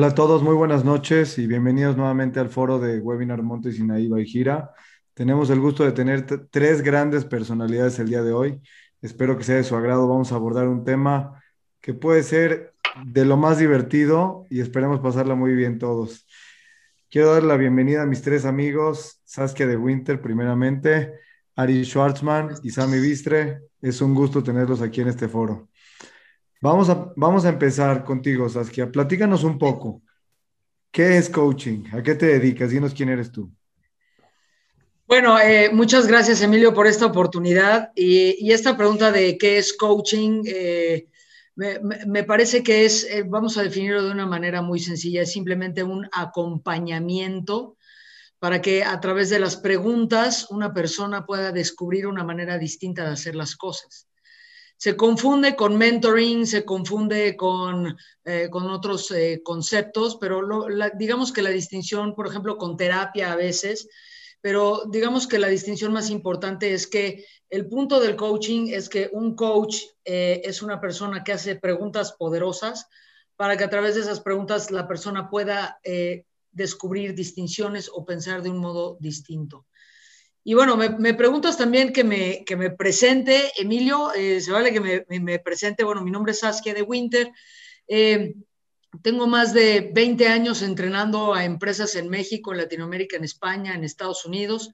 Hola a todos, muy buenas noches y bienvenidos nuevamente al foro de Webinar Monte y Gira. Tenemos el gusto de tener tres grandes personalidades el día de hoy. Espero que sea de su agrado. Vamos a abordar un tema que puede ser de lo más divertido y esperemos pasarla muy bien todos. Quiero dar la bienvenida a mis tres amigos, Saskia de Winter primeramente, Ari Schwartzman y Sami Bistre. Es un gusto tenerlos aquí en este foro. Vamos a, vamos a empezar contigo, Saskia. Platícanos un poco. ¿Qué es coaching? ¿A qué te dedicas? Dinos quién eres tú. Bueno, eh, muchas gracias, Emilio, por esta oportunidad. Y, esta pregunta de qué es coaching, eh, me, parece que es, eh, vamos a definirlo de una manera muy sencilla, es simplemente un acompañamiento para que a través de las preguntas una persona pueda descubrir una manera distinta de hacer las cosas se confunde con mentoring, se confunde con, eh, con otros eh, conceptos, pero digamos que la distinción, por ejemplo, con terapia a veces, pero digamos que la distinción más importante es que el punto del coaching es que un coach eh, es una persona que hace preguntas poderosas para que a través de esas preguntas la persona pueda descubrir distinciones o pensar de un modo distinto. Y bueno, me, preguntas también que me, que me presente, Emilio, eh, se vale que me, presente, bueno, mi nombre es Saskia de Winter. Eh, tengo más de 20 años entrenando a empresas en México, en Latinoamérica, en España, en Estados Unidos.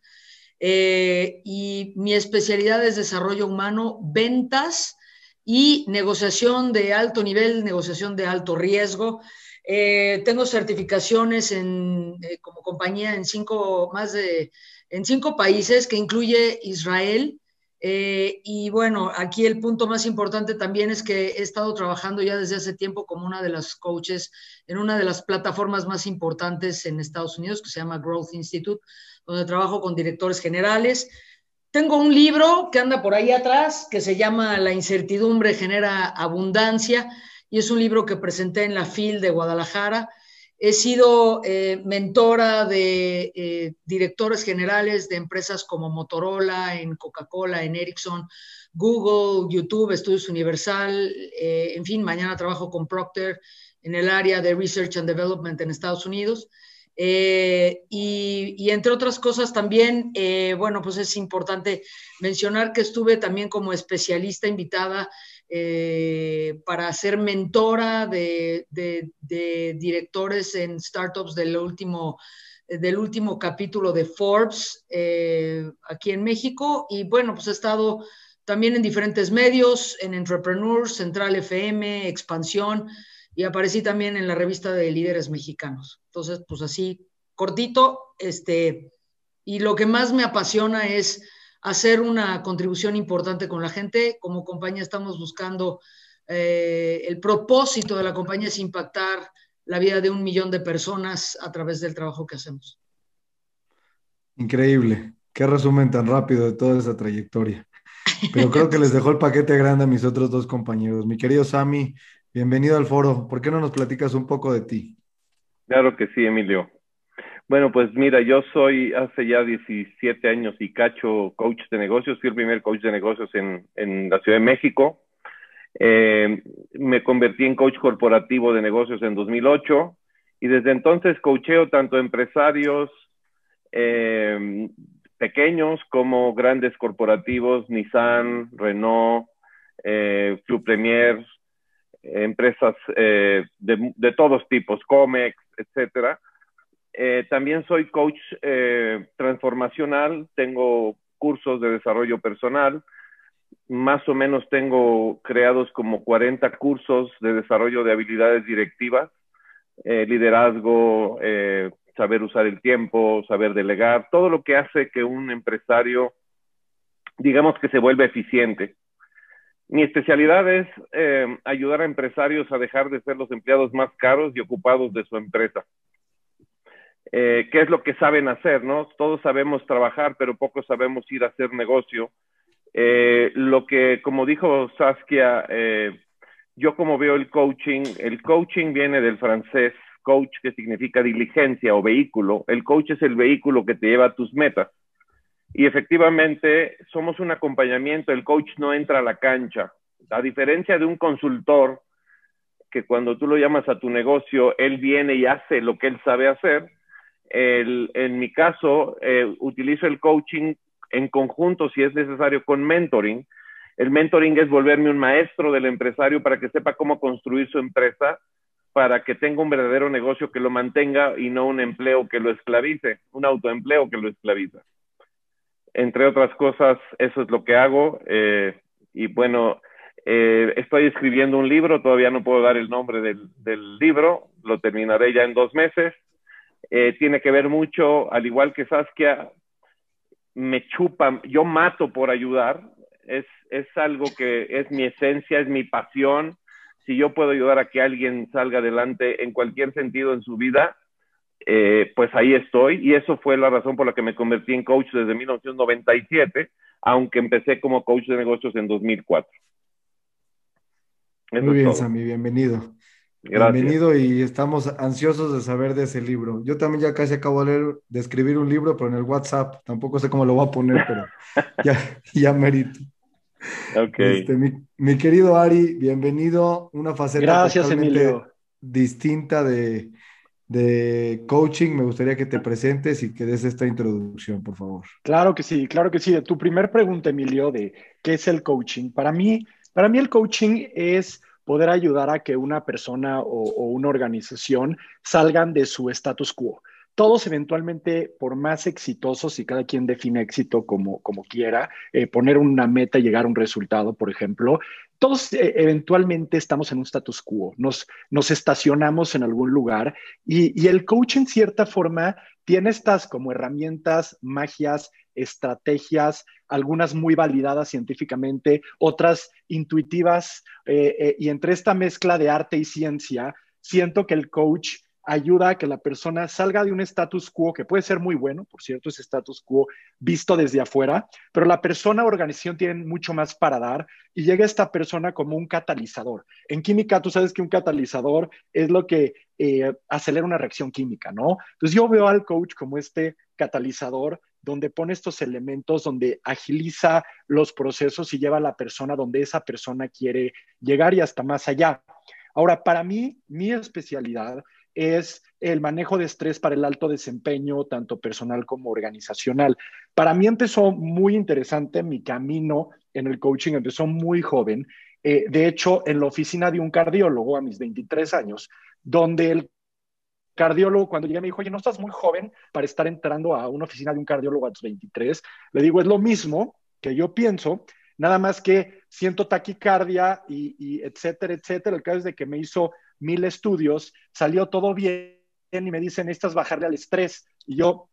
Eh, y mi especialidad es desarrollo humano, ventas y negociación de alto nivel, negociación de alto riesgo. tengo certificaciones en, como compañía en cinco, más de en cinco países, que incluye Israel. Eh, y bueno, aquí el punto más importante también es que he estado trabajando ya desde hace tiempo como una de las coaches en una de las plataformas más importantes en Estados Unidos, que se llama Growth Institute, donde trabajo con directores generales. Tengo un libro que anda por ahí atrás, que se llama La incertidumbre genera abundancia, y es un libro que presenté en la FIL de Guadalajara He sido eh, mentora de eh, directores generales de empresas como Motorola, en Coca-Cola, en Ericsson, Google, YouTube, Estudios Universal, eh, en fin, mañana trabajo con Procter en el área de Research and Development en Estados Unidos. Y, entre otras cosas también, bueno, pues es importante mencionar que estuve también como especialista invitada eh, para ser mentora de, directores en startups del último, del último capítulo de Forbes eh, aquí en México. Y bueno, pues he estado también en diferentes medios, en Entrepreneurs, Central FM, Expansión, y aparecí también en la revista de líderes mexicanos. Entonces, pues así, cortito, este, y lo que más me apasiona es hacer una contribución importante con la gente. Como compañía estamos buscando, eh, el propósito de la compañía es impactar la vida de un millón de personas a través del trabajo que hacemos. Increíble. Qué resumen tan rápido de toda esa trayectoria. Pero creo que les dejó el paquete grande a mis otros dos compañeros. Mi querido Sami, bienvenido al foro. ¿Por qué no nos platicas un poco de ti? Claro que sí, Emilio. Bueno, pues mira, yo soy hace ya 17 años y cacho coach de negocios, fui el primer coach de negocios en, en la Ciudad de México. Eh, me convertí en coach corporativo de negocios en 2008 y desde entonces coacheo tanto empresarios eh, pequeños como grandes corporativos, Nissan, Renault, eh, Club Premier, empresas eh, de, todos tipos, Comex, etcétera eh, también soy coach eh, transformacional, tengo cursos de desarrollo personal, más o menos tengo creados como 40 cursos de desarrollo de habilidades directivas, liderazgo, saber usar el tiempo, saber delegar, todo lo que hace que un empresario, digamos que se vuelva eficiente. Mi especialidad es ayudar a empresarios a dejar de ser los empleados más caros y ocupados de su empresa. Eh, qué es lo que saben hacer, ¿no? Todos sabemos trabajar, pero pocos sabemos ir a hacer negocio. Eh, lo que, como dijo Saskia, eh, yo como veo el coaching, el coaching viene del francés coach, que significa diligencia o vehículo. El coach es el vehículo que te lleva a tus metas. Y efectivamente, somos un acompañamiento, el coach no entra a la cancha. A diferencia de un consultor, que cuando tú lo llamas a tu negocio, él viene y hace lo que él sabe hacer. en mi caso, eh, utilizo el coaching en conjunto, si es necesario, con mentoring. El mentoring es volverme un maestro del empresario para que sepa cómo construir su empresa, para que tenga un verdadero negocio que lo mantenga y no un empleo que lo esclavice, un autoempleo que lo esclaviza. Entre otras cosas, eso es lo que hago. Eh, y bueno, eh, estoy escribiendo un libro, todavía no puedo dar el nombre del, libro, lo terminaré ya en dos meses. Eh, tiene que ver mucho, al igual que Saskia, me chupa, yo mato por ayudar, es, es algo que es mi esencia, es mi pasión. Si yo puedo ayudar a que alguien salga adelante en cualquier sentido en su vida, eh, pues ahí estoy. Y eso fue la razón por la que me convertí en coach desde 1997, aunque empecé como coach de negocios en 2004. Muy bien, Sammy, bienvenido. Bienvenido y estamos ansiosos de saber de ese libro. Yo también ya casi acabo de, leer, de escribir un libro, pero en el WhatsApp. Tampoco sé cómo lo voy a poner, pero ya, ya merito. Ok. Este, mi, querido Ari, bienvenido. Una faceta Gracias, Emilio. distinta de, de coaching. Me gustaría que te presentes y que des esta introducción, por favor. Claro que sí, claro que sí. De tu primer pregunta, Emilio, de qué es el coaching. Para mí, para mí el coaching es poder ayudar a que una persona o, una organización salgan de su status quo. Todos eventualmente, por más exitosos, y cada quien define éxito como, como quiera, eh, poner una meta y llegar a un resultado, por ejemplo, todos eh, eventualmente estamos en un status quo, nos, nos estacionamos en algún lugar y, el coach en cierta forma tiene estas como herramientas, magias, estrategias, algunas muy validadas científicamente, otras intuitivas, eh, y entre esta mezcla de arte y ciencia, siento que el coach ayuda a que la persona salga de un status quo que puede ser muy bueno, por cierto, ese status quo visto desde afuera, pero la persona o organización tienen mucho más para dar y llega esta persona como un catalizador. En química, tú sabes que un catalizador es lo que eh, acelera una reacción química, ¿no? Entonces yo veo al coach como este catalizador donde pone estos elementos, donde agiliza los procesos y lleva a la persona donde esa persona quiere llegar y hasta más allá. Ahora, para mí, mi especialidad es el manejo de estrés para el alto desempeño, tanto personal como organizacional. Para mí empezó muy interesante mi camino en el coaching, empezó muy joven. Eh, de hecho, en la oficina de un cardiólogo a mis 23 años, donde el cardiólogo, cuando llegué me dijo, oye, no estás muy joven para estar entrando a una oficina de un cardiólogo a tus 23. Le digo, es lo mismo que yo pienso, nada más que siento taquicardia y, y etcétera, etcétera. El caso es de que me hizo mil estudios, salió todo bien y me dicen, necesitas bajarle al estrés. Y yo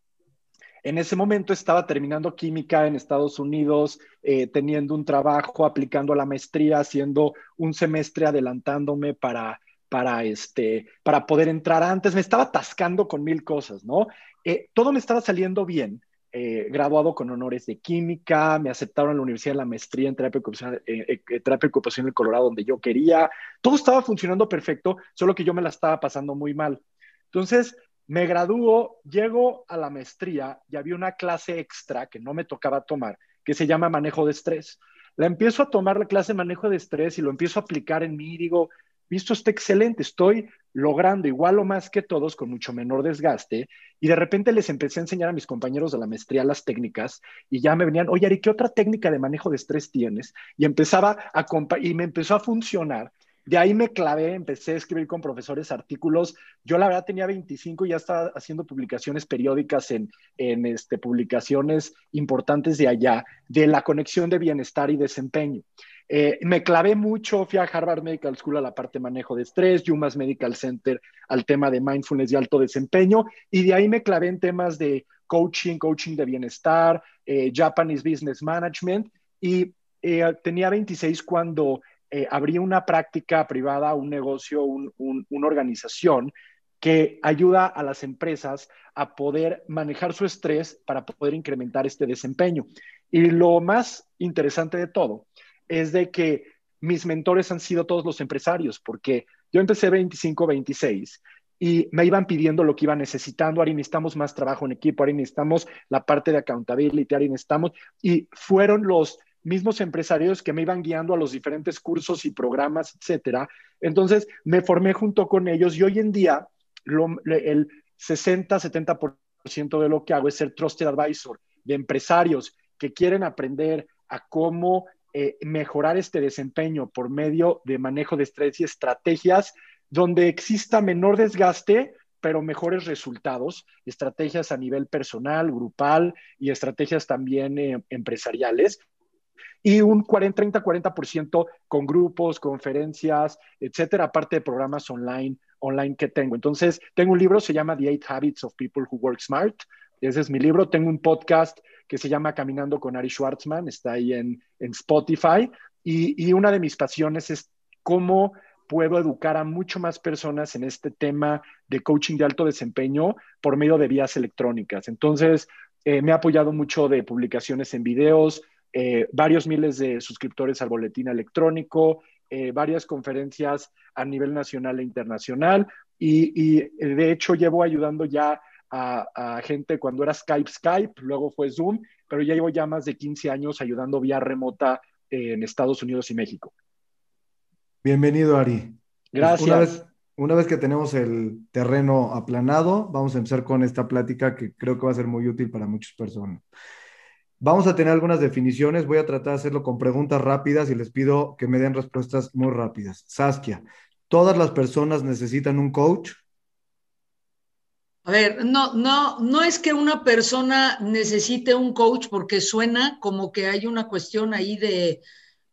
en ese momento estaba terminando química en Estados Unidos, eh, teniendo un trabajo, aplicando la maestría, haciendo un semestre adelantándome para, para, este, para poder entrar antes. Me estaba atascando con mil cosas, ¿no? Eh, todo me estaba saliendo bien. Eh, graduado con honores de química, me aceptaron en la Universidad la Maestría en terapia ocupacional, eh, eh terapia ocupacional en Colorado, donde yo quería. Todo estaba funcionando perfecto, solo que yo me la estaba pasando muy mal. Entonces, me graduó, llego a la maestría y había una clase extra que no me tocaba tomar, que se llama manejo de estrés. La empiezo a tomar la clase manejo de estrés y lo empiezo a aplicar en mí y digo, visto está excelente, estoy logrando igual o más que todos con mucho menor desgaste. Y de repente les empecé a enseñar a mis compañeros de la maestría las técnicas y ya me venían, oye, Ari, ¿qué otra técnica de manejo de estrés tienes? Y empezaba a, y me empezó a funcionar. De ahí me clavé, empecé a escribir con profesores artículos. Yo la verdad tenía 25 y ya estaba haciendo publicaciones periódicas en, en este, publicaciones importantes de allá, de la conexión de bienestar y desempeño. Eh, me clavé mucho, fui a Harvard Medical School a la parte de manejo de estrés, UMass Medical Center al tema de mindfulness y alto desempeño, y de ahí me clavé en temas de coaching, coaching de bienestar, eh, Japanese Business Management, y eh, tenía 26 cuando abrí una práctica privada, un negocio, una organización que ayuda a las empresas a poder manejar su estrés para poder incrementar este desempeño. Y lo más interesante de todo es de que mis mentores han sido todos los empresarios, porque yo empecé 25, 26 y me iban pidiendo lo que iban necesitando, ahora necesitamos más trabajo en equipo, ahora necesitamos la parte de accountability, ahora necesitamos, y fueron los mismos empresarios que me iban guiando a los diferentes cursos y programas, etcétera. Entonces me formé junto con ellos y hoy en día el 60-70% de lo que hago es ser trusted advisor de empresarios que quieren aprender a cómo eh, mejorar este desempeño por medio de manejo de estrés y estrategias donde exista menor desgaste, pero mejores resultados, estrategias a nivel personal, grupal y estrategias también eh, empresariales. Y un 40, 30, 40% con grupos, conferencias, etcétera, aparte de programas online, online que tengo. Entonces, tengo un libro, se llama The Eight Habits of People Who Work Smart. Ese es mi libro. Tengo un podcast que se llama Caminando con Ari Schwartzman, está ahí en, en Spotify. Y, y una de mis pasiones es cómo puedo educar a mucho más personas en este tema de coaching de alto desempeño por medio de vías electrónicas. Entonces, eh, me ha apoyado mucho de publicaciones en videos, eh, varios miles de suscriptores al boletín electrónico, eh, varias conferencias a nivel nacional e internacional y, de hecho llevo ayudando ya a, gente cuando era Skype, Skype, luego fue Zoom, pero ya llevo ya más de 15 años ayudando vía remota en Estados Unidos y México. Bienvenido, Ari. Gracias. Una vez, que tenemos el terreno aplanado, vamos a empezar con esta plática que creo que va a ser muy útil para muchas personas. Vamos a tener algunas definiciones, voy a tratar de hacerlo con preguntas rápidas y les pido que me den respuestas muy rápidas. Saskia, ¿todas las personas necesitan un coach? A ver, no, no, no es que una persona necesite un coach porque suena como que hay una cuestión ahí de,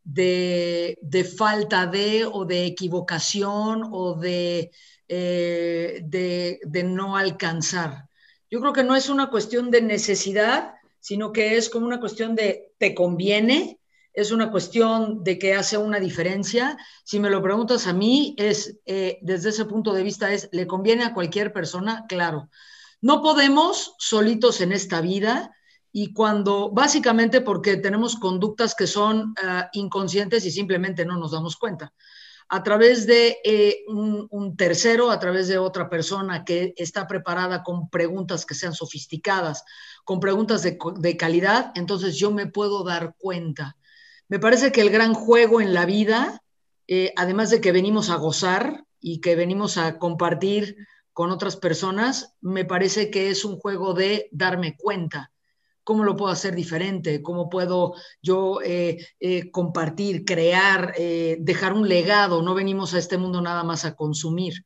de, falta de o de equivocación o de, eh, de, de, no alcanzar. Yo creo que no es una cuestión de necesidad, sino que es como una cuestión de te conviene, es una cuestión de que hace una diferencia. Si me lo preguntas a mí, es eh, desde ese punto de vista, es, ¿le conviene a cualquier persona? Claro. No podemos solitos en esta vida y cuando, básicamente porque tenemos conductas que son uh, inconscientes y simplemente no nos damos cuenta. A través de eh, un, tercero, a través de otra persona que está preparada con preguntas que sean sofisticadas, con preguntas de calidad, entonces yo me puedo dar cuenta. Me parece que el gran juego en la vida, eh, además de que venimos a gozar y que venimos a compartir con otras personas, me parece que es un juego de darme cuenta cómo lo puedo hacer diferente, cómo puedo yo eh, eh, compartir, crear, dejar un legado. No venimos a este mundo nada más a consumir.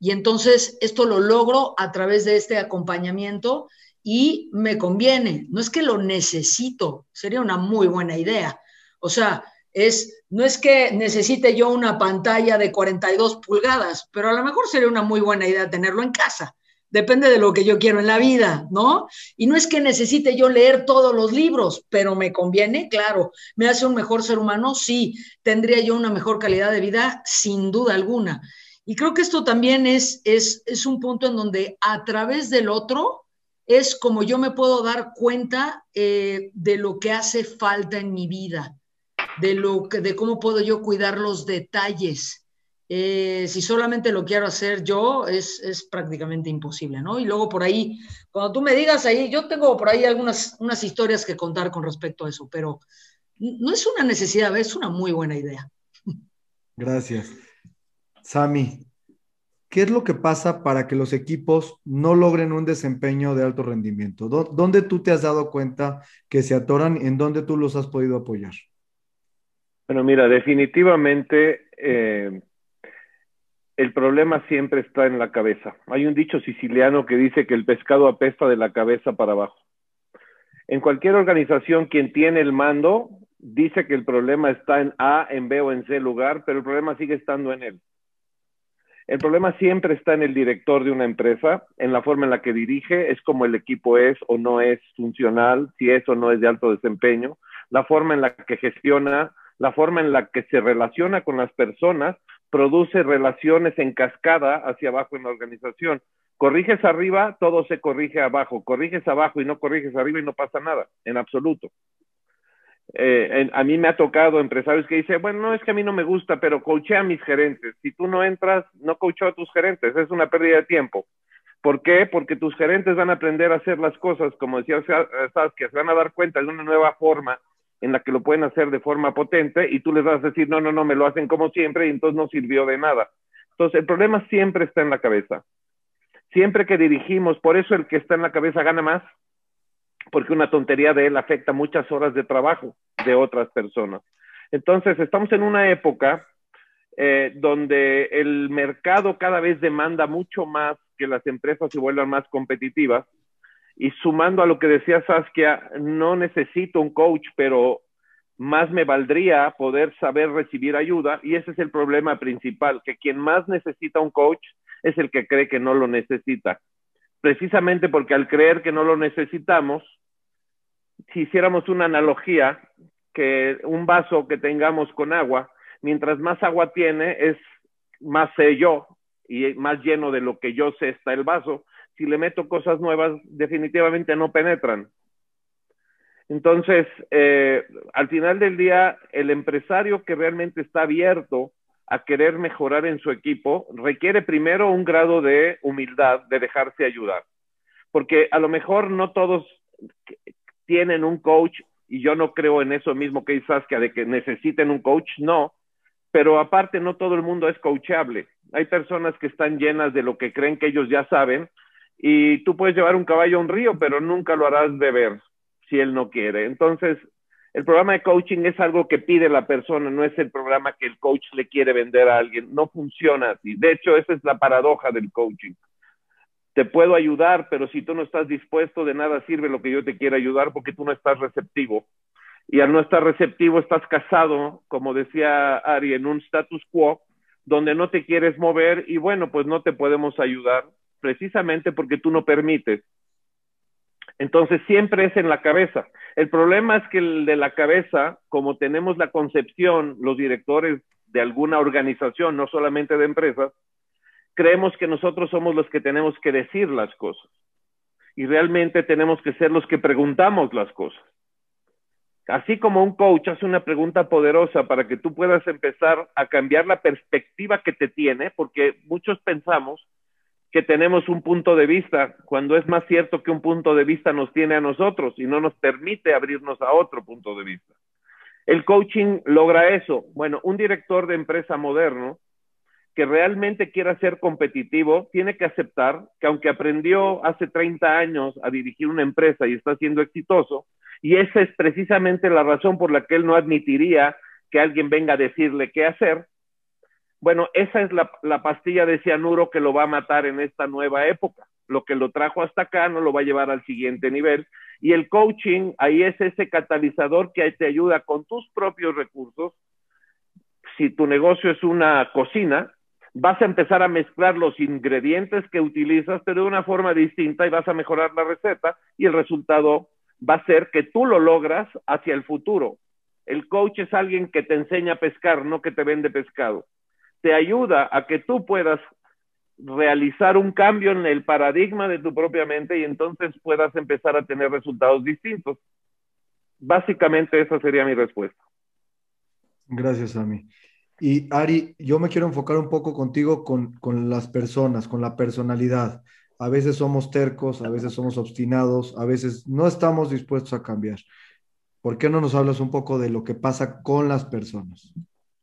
Y entonces esto lo logro a través de este acompañamiento y me conviene. No es que lo necesito, sería una muy buena idea. O sea, es, no es que necesite yo una pantalla de 42 pulgadas, pero a lo mejor sería una muy buena idea tenerlo en casa depende de lo que yo quiero en la vida, ¿no? Y no es que necesite yo leer todos los libros, pero me conviene, claro. ¿Me hace un mejor ser humano? Sí. ¿Tendría yo una mejor calidad de vida? Sin duda alguna. Y creo que esto también es, es, es un punto en donde a través del otro es como yo me puedo dar cuenta eh, de lo que hace falta en mi vida, de, lo que, de cómo puedo yo cuidar los detalles eh, si solamente lo quiero hacer yo, es, prácticamente imposible, ¿no? Y luego por ahí, cuando tú me digas ahí, yo tengo por ahí algunas unas historias que contar con respecto a eso, pero no es una necesidad, es una muy buena idea. Gracias. Sami, ¿qué es lo que pasa para que los equipos no logren un desempeño de alto rendimiento? ¿Dónde tú te has dado cuenta que se atoran? ¿En dónde tú los has podido apoyar? Bueno, mira, definitivamente eh, el problema siempre está en la cabeza. Hay un dicho siciliano que dice que el pescado apesta de la cabeza para abajo. En cualquier organización, quien tiene el mando dice que el problema está en A, en B o en C lugar, pero el problema sigue estando en él. El problema siempre está en el director de una empresa, en la forma en la que dirige, es como el equipo es o no es funcional, si es o no es de alto desempeño, la forma en la que gestiona, la forma en la que se relaciona con las personas produce relaciones en cascada hacia abajo en la organización. Corriges arriba, todo se corrige abajo. Corriges abajo y no corriges arriba y no pasa nada, en absoluto. Eh, a mí me ha tocado empresarios que dicen, bueno, no es que a mí no me gusta, pero coachea a mis gerentes. Si tú no entras, no coacheo a tus gerentes. Es una pérdida de tiempo. ¿Por qué? Porque tus gerentes van a aprender a hacer las cosas, como decía que se van a dar cuenta de una nueva forma en la que lo pueden hacer de forma potente y tú les vas a decir, no, no, no, me lo hacen como siempre y entonces no sirvió de nada. Entonces, el problema siempre está en la cabeza. Siempre que dirigimos, por eso el que está en la cabeza gana más, porque una tontería de él afecta muchas horas de trabajo de otras personas. Entonces, estamos en una época eh, donde el mercado cada vez demanda mucho más que las empresas se vuelvan más competitivas. Y sumando a lo que decía Saskia, no necesito un coach, pero más me valdría poder saber recibir ayuda. Y ese es el problema principal, que quien más necesita un coach es el que cree que no lo necesita. Precisamente porque al creer que no lo necesitamos, si hiciéramos una analogía, que un vaso que tengamos con agua, mientras más agua tiene, es más sé yo y más lleno de lo que yo sé está el vaso. Si le meto cosas nuevas, definitivamente no penetran. Entonces, eh, al final del día, el empresario que realmente está abierto a querer mejorar en su equipo requiere primero un grado de humildad, de dejarse ayudar. Porque a lo mejor no todos tienen un coach y yo no creo en eso mismo que dice Saskia, de que necesiten un coach, no, pero aparte no todo el mundo es coachable. Hay personas que están llenas de lo que creen que ellos ya saben y tú puedes llevar un caballo a un río, pero nunca lo harás beber si él no quiere. Entonces, el programa de coaching es algo que pide la persona, no es el programa que el coach le quiere vender a alguien. No funciona así. De hecho, esa es la paradoja del coaching. Te puedo ayudar, pero si tú no estás dispuesto, de nada sirve lo que yo te quiera ayudar porque tú no estás receptivo y al no estar receptivo estás casado, como decía Ari, en un status quo donde no te quieres mover y bueno, pues no te podemos ayudar precisamente porque tú no permites. Entonces siempre es en la cabeza. El problema es que el de la cabeza, como tenemos la concepción, los directores de alguna organización, no solamente de empresas, creemos que nosotros somos los que tenemos que decir las cosas. Y realmente tenemos que ser los que preguntamos las cosas. Así como un coach hace una pregunta poderosa para que tú puedas empezar a cambiar la perspectiva que te tiene, porque muchos pensamos que tenemos un punto de vista, cuando es más cierto que un punto de vista nos tiene a nosotros y no nos permite abrirnos a otro punto de vista. El coaching logra eso. Bueno, un director de empresa moderno que realmente quiera ser competitivo tiene que aceptar que aunque aprendió hace 30 años a dirigir una empresa y está siendo exitoso, y esa es precisamente la razón por la que él no admitiría que alguien venga a decirle qué hacer. Bueno, esa es la, pastilla de cianuro que lo va a matar en esta nueva época. Lo que lo trajo hasta acá no lo va a llevar al siguiente nivel. Y el coaching, ahí es ese catalizador que te ayuda con tus propios recursos. Si tu negocio es una cocina, vas a empezar a mezclar los ingredientes que utilizas, pero de una forma distinta y vas a mejorar la receta y el resultado va a ser que tú lo logras hacia el futuro. El coach es alguien que te enseña a pescar, no que te vende pescado. Te ayuda a que tú puedas realizar un cambio en el paradigma de tu propia mente y entonces puedas empezar a tener resultados distintos. Básicamente esa sería mi respuesta. Gracias, Ami. Y Ari, yo me quiero enfocar un poco contigo con, con las personas, con la personalidad. A veces somos tercos, a veces somos obstinados, a veces no estamos dispuestos a cambiar. ¿Por qué no nos hablas un poco de lo que pasa con las personas?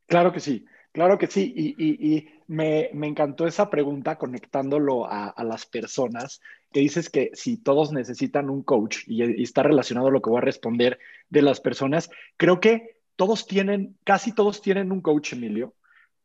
Claro que sí, claro que sí. Y, me, encantó esa pregunta conectándolo a, las personas, que dices que si todos necesitan un coach y, está relacionado a lo que voy a responder de las personas, creo que todos tienen, casi todos tienen un coach, Emilio,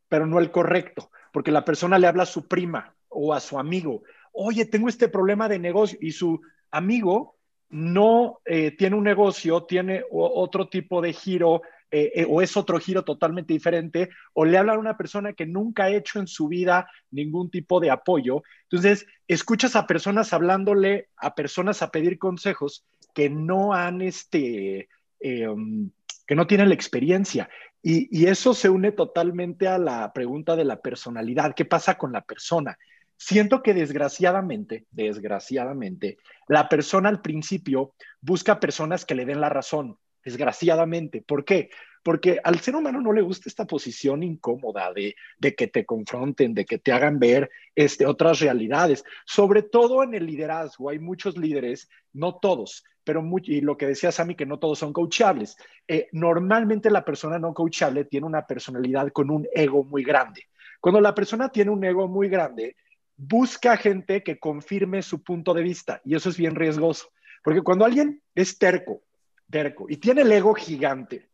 pero no el correcto, porque la persona le habla a su prima o a su amigo oye, tengo este problema de negocio y su amigo no eh, tiene un negocio, tiene otro tipo de giro eh, eh, o es otro giro totalmente diferente, o le habla a una persona que nunca ha hecho en su vida ningún tipo de apoyo. Entonces, escuchas a personas hablándole a personas a pedir consejos que no han, este, um, que no tienen la experiencia. Y, y eso se une totalmente a la pregunta de la personalidad. ¿Qué pasa con la persona? Siento que desgraciadamente, desgraciadamente, la persona al principio busca personas que le den la razón, desgraciadamente. ¿Por qué? porque al ser humano no le gusta esta posición incómoda de, de que te confronten, de que te hagan ver este, otras realidades, sobre todo en el liderazgo. Hay muchos líderes, no todos, pero y lo que decía Sammy, que no todos son coachables. Eh, normalmente la persona no coachable tiene una personalidad con un ego muy grande. Cuando la persona tiene un ego muy grande, busca gente que confirme su punto de vista y eso es bien riesgoso, porque cuando alguien es terco, terco y tiene el ego gigante,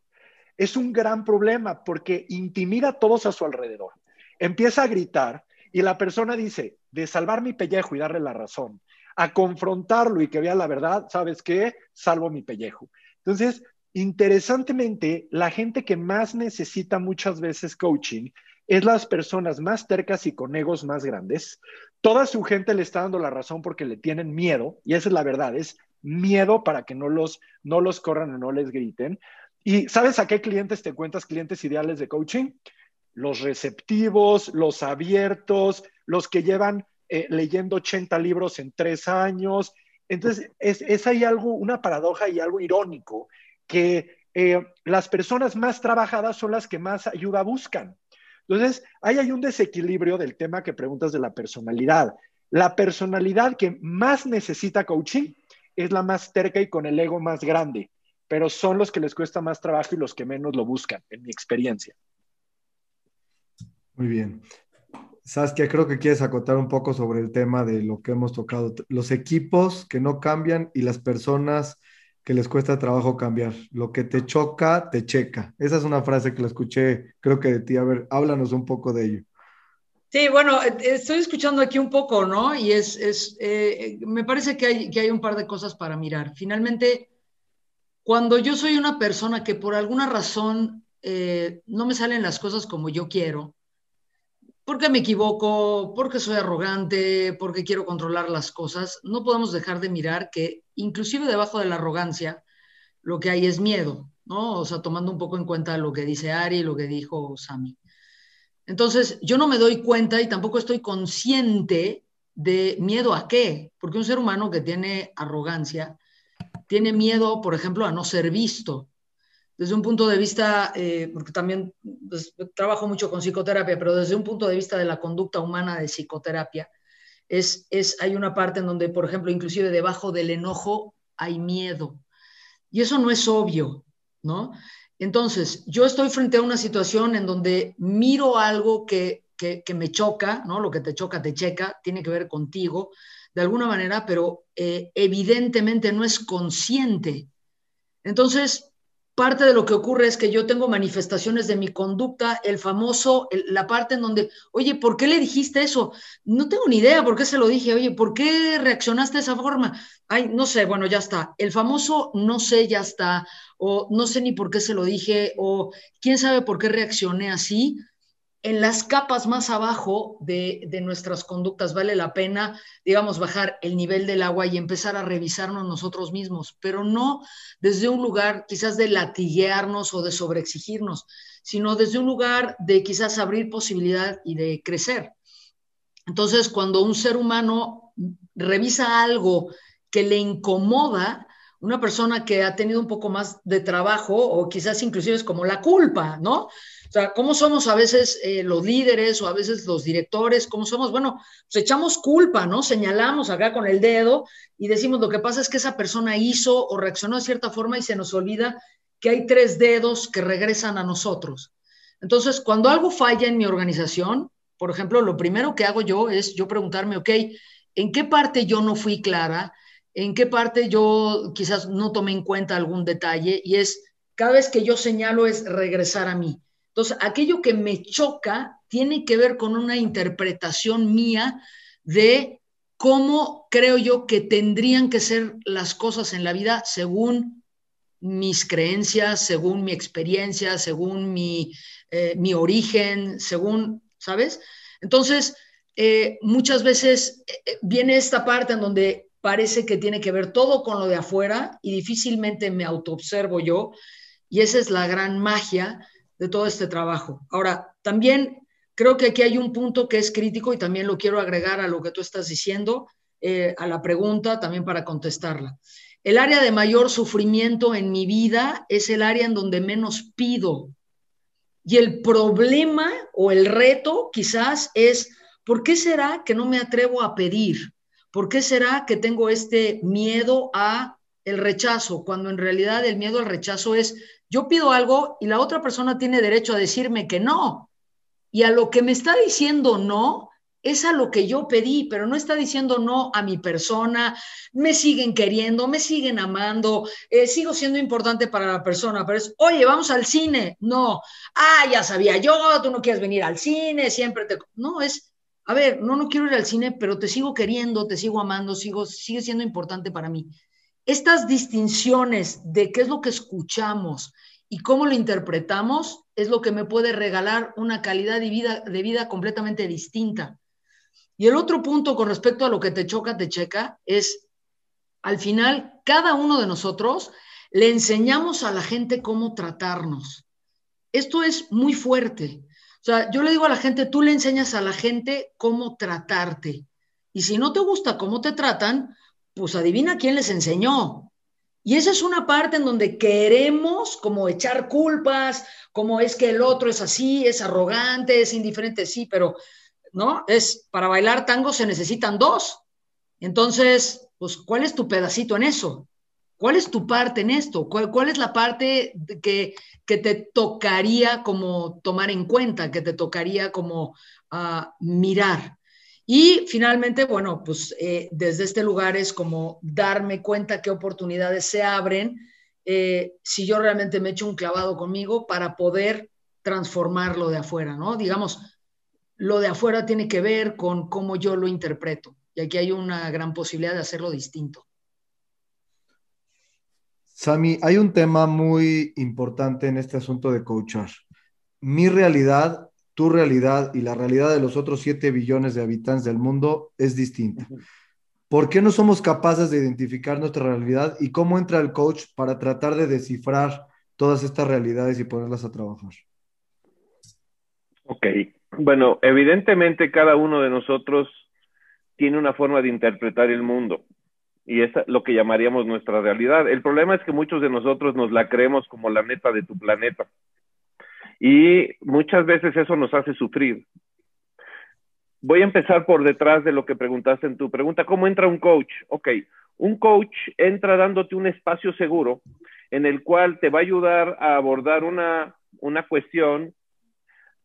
es un gran problema porque intimida a todos a su alrededor. Empieza a gritar y la persona dice, de salvar mi pellejo y darle la razón, a confrontarlo y que vea la verdad, ¿sabes qué? Salvo mi pellejo. Entonces, interesantemente, la gente que más necesita muchas veces coaching es las personas más tercas y con egos más grandes. Toda su gente le está dando la razón porque le tienen miedo, y esa es la verdad, es miedo para que no los, no los corran o no les griten. ¿Y sabes a qué clientes te cuentas clientes ideales de coaching? Los receptivos, los abiertos, los que llevan eh, leyendo 80 libros en tres años. Entonces, es, es ahí algo, una paradoja y algo irónico, que eh, las personas más trabajadas son las que más ayuda buscan. Entonces, ahí hay un desequilibrio del tema que preguntas de la personalidad. La personalidad que más necesita coaching es la más terca y con el ego más grande, pero son los que les cuesta más trabajo y los que menos lo buscan, en mi experiencia. Muy bien. Saskia, creo que quieres acotar un poco sobre el tema de lo que hemos tocado, los equipos que no cambian y las personas que les cuesta trabajo cambiar. Lo que te choca, te checa. Esa es una frase que la escuché, creo que de ti. A ver, háblanos un poco de ello. Sí, bueno, eh, estoy escuchando aquí un poco, ¿no? Y es, es eh, me parece que hay, que hay un par de cosas para mirar. Finalmente, cuando yo soy una persona que por alguna razón eh, no me salen las cosas como yo quiero, porque me equivoco, porque soy arrogante, porque quiero controlar las cosas, no podemos dejar de mirar que inclusive debajo de la arrogancia lo que hay es miedo, ¿no? O sea, tomando un poco en cuenta lo que dice Ari lo que dijo Sami. Entonces, yo no me doy cuenta y tampoco estoy consciente de miedo a qué, porque un ser humano que tiene arrogancia tiene miedo, por ejemplo, a no ser visto, desde un punto de vista, eh, porque también pues, trabajo mucho con psicoterapia, pero desde un punto de vista de la conducta humana de psicoterapia, es, es, hay una parte en donde, por ejemplo, inclusive debajo del enojo hay miedo. Y eso no es obvio, ¿no? Entonces, yo estoy frente a una situación en donde miro algo que, que, me choca, ¿no? Lo que te choca, te checa, tiene que ver contigo, de alguna manera, pero eh, evidentemente no es consciente. Entonces, parte de lo que ocurre es que yo tengo manifestaciones de mi conducta, el famoso, la parte en donde, oye, ¿por qué le dijiste eso? No tengo ni idea por qué se lo dije, oye, ¿por qué reaccionaste de esa forma? Ay, no sé, bueno, ya está. El famoso no sé, ya está, o no sé ni por qué se lo dije, o quién sabe por qué reaccioné así en las capas más abajo de, nuestras conductas vale la pena, digamos, bajar el nivel del agua y empezar a revisarnos nosotros mismos, pero no desde un lugar quizás de latiguearnos o de sobreexigirnos, sino desde un lugar de quizás abrir posibilidad y de crecer. Entonces, cuando un ser humano revisa algo que le incomoda, una persona que ha tenido un poco más de trabajo o quizás inclusive es como la culpa, ¿no? O sea, ¿cómo somos a veces eh, los líderes o a veces los directores? ¿Cómo somos? Bueno, pues echamos culpa, ¿no? Señalamos acá con el dedo y decimos lo que pasa es que esa persona hizo o reaccionó de cierta forma y se nos olvida que hay tres dedos que regresan a nosotros. Entonces, cuando algo falla en mi organización, por ejemplo, lo primero que hago yo es yo preguntarme, ok, ¿en qué parte yo no fui clara? ¿En qué parte yo quizás no tomé en cuenta algún detalle? Y es, cada vez que yo señalo es regresar a mí. Entonces, aquello que me choca tiene que ver con una interpretación mía de cómo creo yo que tendrían que ser las cosas en la vida según mis creencias, según mi experiencia, según mi, eh, origen, según, ¿sabes? Entonces, eh, muchas veces eh, viene esta parte en donde parece que tiene que ver todo con lo de afuera y difícilmente me autoobservo yo, y esa es la gran magia de todo este trabajo. Ahora, también creo que aquí hay un punto que es crítico y también lo quiero agregar a lo que tú estás diciendo, eh, a la pregunta, también para contestarla. El área de mayor sufrimiento en mi vida es el área en donde menos pido. Y el problema o el reto quizás es, ¿por qué será que no me atrevo a pedir? ¿Por qué será que tengo este miedo a el rechazo, cuando en realidad el miedo al rechazo es, yo pido algo y la otra persona tiene derecho a decirme que no. Y a lo que me está diciendo no, es a lo que yo pedí, pero no está diciendo no a mi persona, me siguen queriendo, me siguen amando, eh, sigo siendo importante para la persona, pero es, oye, vamos al cine, no, ah, ya sabía yo, tú no quieres venir al cine, siempre te... No, es, a ver, no, no quiero ir al cine, pero te sigo queriendo, te sigo amando, sigo, sigue siendo importante para mí. Estas distinciones de qué es lo que escuchamos y cómo lo interpretamos es lo que me puede regalar una calidad de vida, de vida completamente distinta. Y el otro punto con respecto a lo que te choca, te checa, es, al final, cada uno de nosotros le enseñamos a la gente cómo tratarnos. Esto es muy fuerte. O sea, yo le digo a la gente, tú le enseñas a la gente cómo tratarte. Y si no te gusta cómo te tratan, pues adivina quién les enseñó. Y esa es una parte en donde queremos como echar culpas, como es que el otro es así, es arrogante, es indiferente, sí, pero ¿no? Es para bailar tango se necesitan dos. Entonces, pues, ¿cuál es tu pedacito en eso? ¿Cuál es tu parte en esto? ¿Cuál, es la parte que, que, te tocaría como tomar en cuenta, que te tocaría como uh, mirar? Y finalmente, bueno, pues eh, desde este lugar es como darme cuenta qué oportunidades se abren eh, si yo realmente me echo un clavado conmigo para poder transformarlo de afuera, ¿no? Digamos, lo de afuera tiene que ver con cómo yo lo interpreto. Y aquí hay una gran posibilidad de hacerlo distinto. Sami, hay un tema muy importante en este asunto de coachar. Mi realidad, tu realidad y la realidad de los otros 7 billones de habitantes del mundo es distinta. ¿Por qué no somos capaces de identificar nuestra realidad y cómo entra el coach para tratar de descifrar todas estas realidades y ponerlas a trabajar? Ok, bueno, evidentemente cada uno de nosotros tiene una forma de interpretar el mundo y es lo que llamaríamos nuestra realidad. El problema es que muchos de nosotros nos la creemos como la neta de tu planeta y muchas veces eso nos hace sufrir. Voy a empezar por detrás de lo que preguntaste en tu pregunta. ¿Cómo entra un coach? Ok, un coach entra dándote un espacio seguro en el cual te va a ayudar a abordar una, una cuestión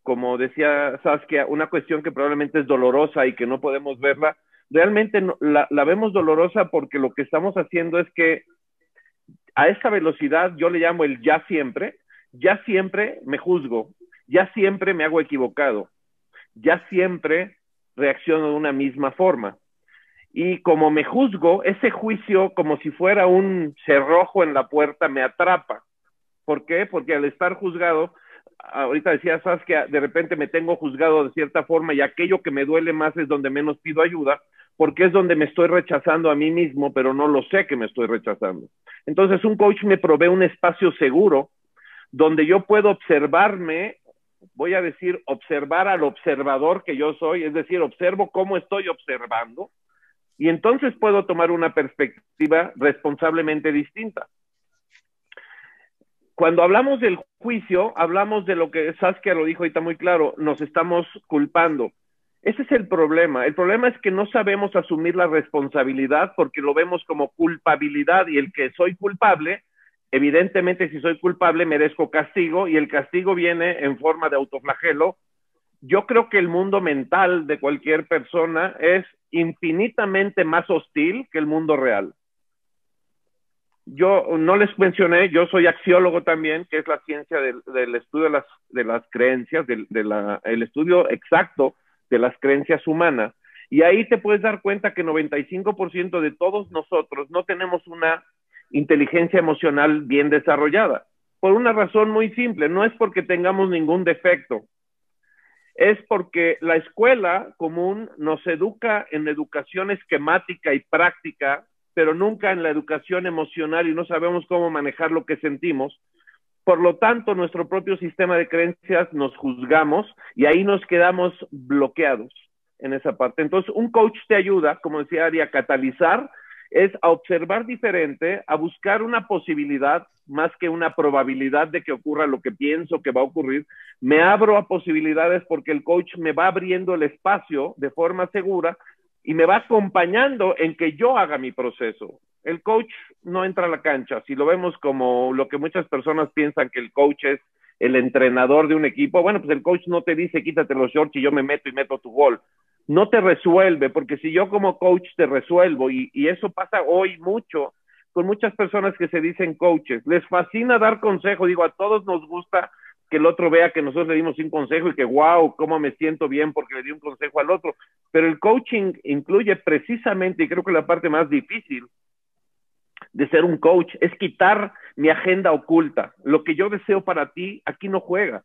como decía Saskia, una cuestión que probablemente es dolorosa y que no podemos verla, realmente la, la, vemos dolorosa porque lo que estamos haciendo es que a esa velocidad yo le llamo el ya siempre, ya siempre me juzgo, ya siempre me hago equivocado, ya siempre reacciono de una misma forma. Y como me juzgo, ese juicio, como si fuera un cerrojo en la puerta, me atrapa. ¿Por qué? Porque al estar juzgado, ahorita decía Saskia, de repente me tengo juzgado de cierta forma y aquello que me duele más es donde menos pido ayuda, porque es donde me estoy rechazando a mí mismo, pero no lo sé que me estoy rechazando. Entonces un coach me provee un espacio seguro donde yo puedo observarme, voy a decir, observar al observador que yo soy, es decir, observo cómo estoy observando y entonces puedo tomar una perspectiva responsablemente distinta cuando hablamos del juicio, hablamos de lo que Saskia lo dijo ahorita muy claro, nos estamos culpando. Ese es el problema. El problema es que no sabemos asumir la responsabilidad porque lo vemos como culpabilidad y el que soy culpable, evidentemente si soy culpable merezco castigo y el castigo viene en forma de autoflagelo. Yo creo que el mundo mental de cualquier persona es infinitamente más hostil que el mundo real yo no les mencioné, yo soy axiólogo también, que es la ciencia del, estudio de las, de las creencias, del el estudio exacto de las creencias humanas. Y ahí te puedes dar cuenta que 95% de todos nosotros no tenemos una inteligencia emocional bien desarrollada. Por una razón muy simple, no es porque tengamos ningún defecto, es porque la escuela común nos educa en educación esquemática y práctica pero nunca en la educación emocional y no sabemos cómo manejar lo que sentimos. Por lo tanto, nuestro propio sistema de creencias nos juzgamos y ahí nos quedamos bloqueados en esa parte. Entonces, un coach te ayuda, como decía Ari, a catalizar es a observar diferente, a buscar una posibilidad más que una probabilidad de que ocurra lo que pienso que va a ocurrir. Me abro a posibilidades porque el coach me va abriendo el espacio de forma segura y me va acompañando en que yo haga mi proceso. El coach no entra a la cancha. Si lo vemos como lo que muchas personas piensan que el coach es el entrenador de un equipo, bueno, pues el coach no te dice quítate los shorts y yo me meto y meto tu gol no te resuelve, porque si yo como coach te resuelvo, y, eso pasa hoy mucho con muchas personas que se dicen coaches, les fascina dar consejo, digo, a todos nos gusta que el otro vea que nosotros le dimos un consejo y que, wow, cómo me siento bien porque le di un consejo al otro, pero el coaching incluye precisamente, y creo que la parte más difícil de ser un coach, es quitar mi agenda oculta. Lo que yo deseo para ti, aquí no juega.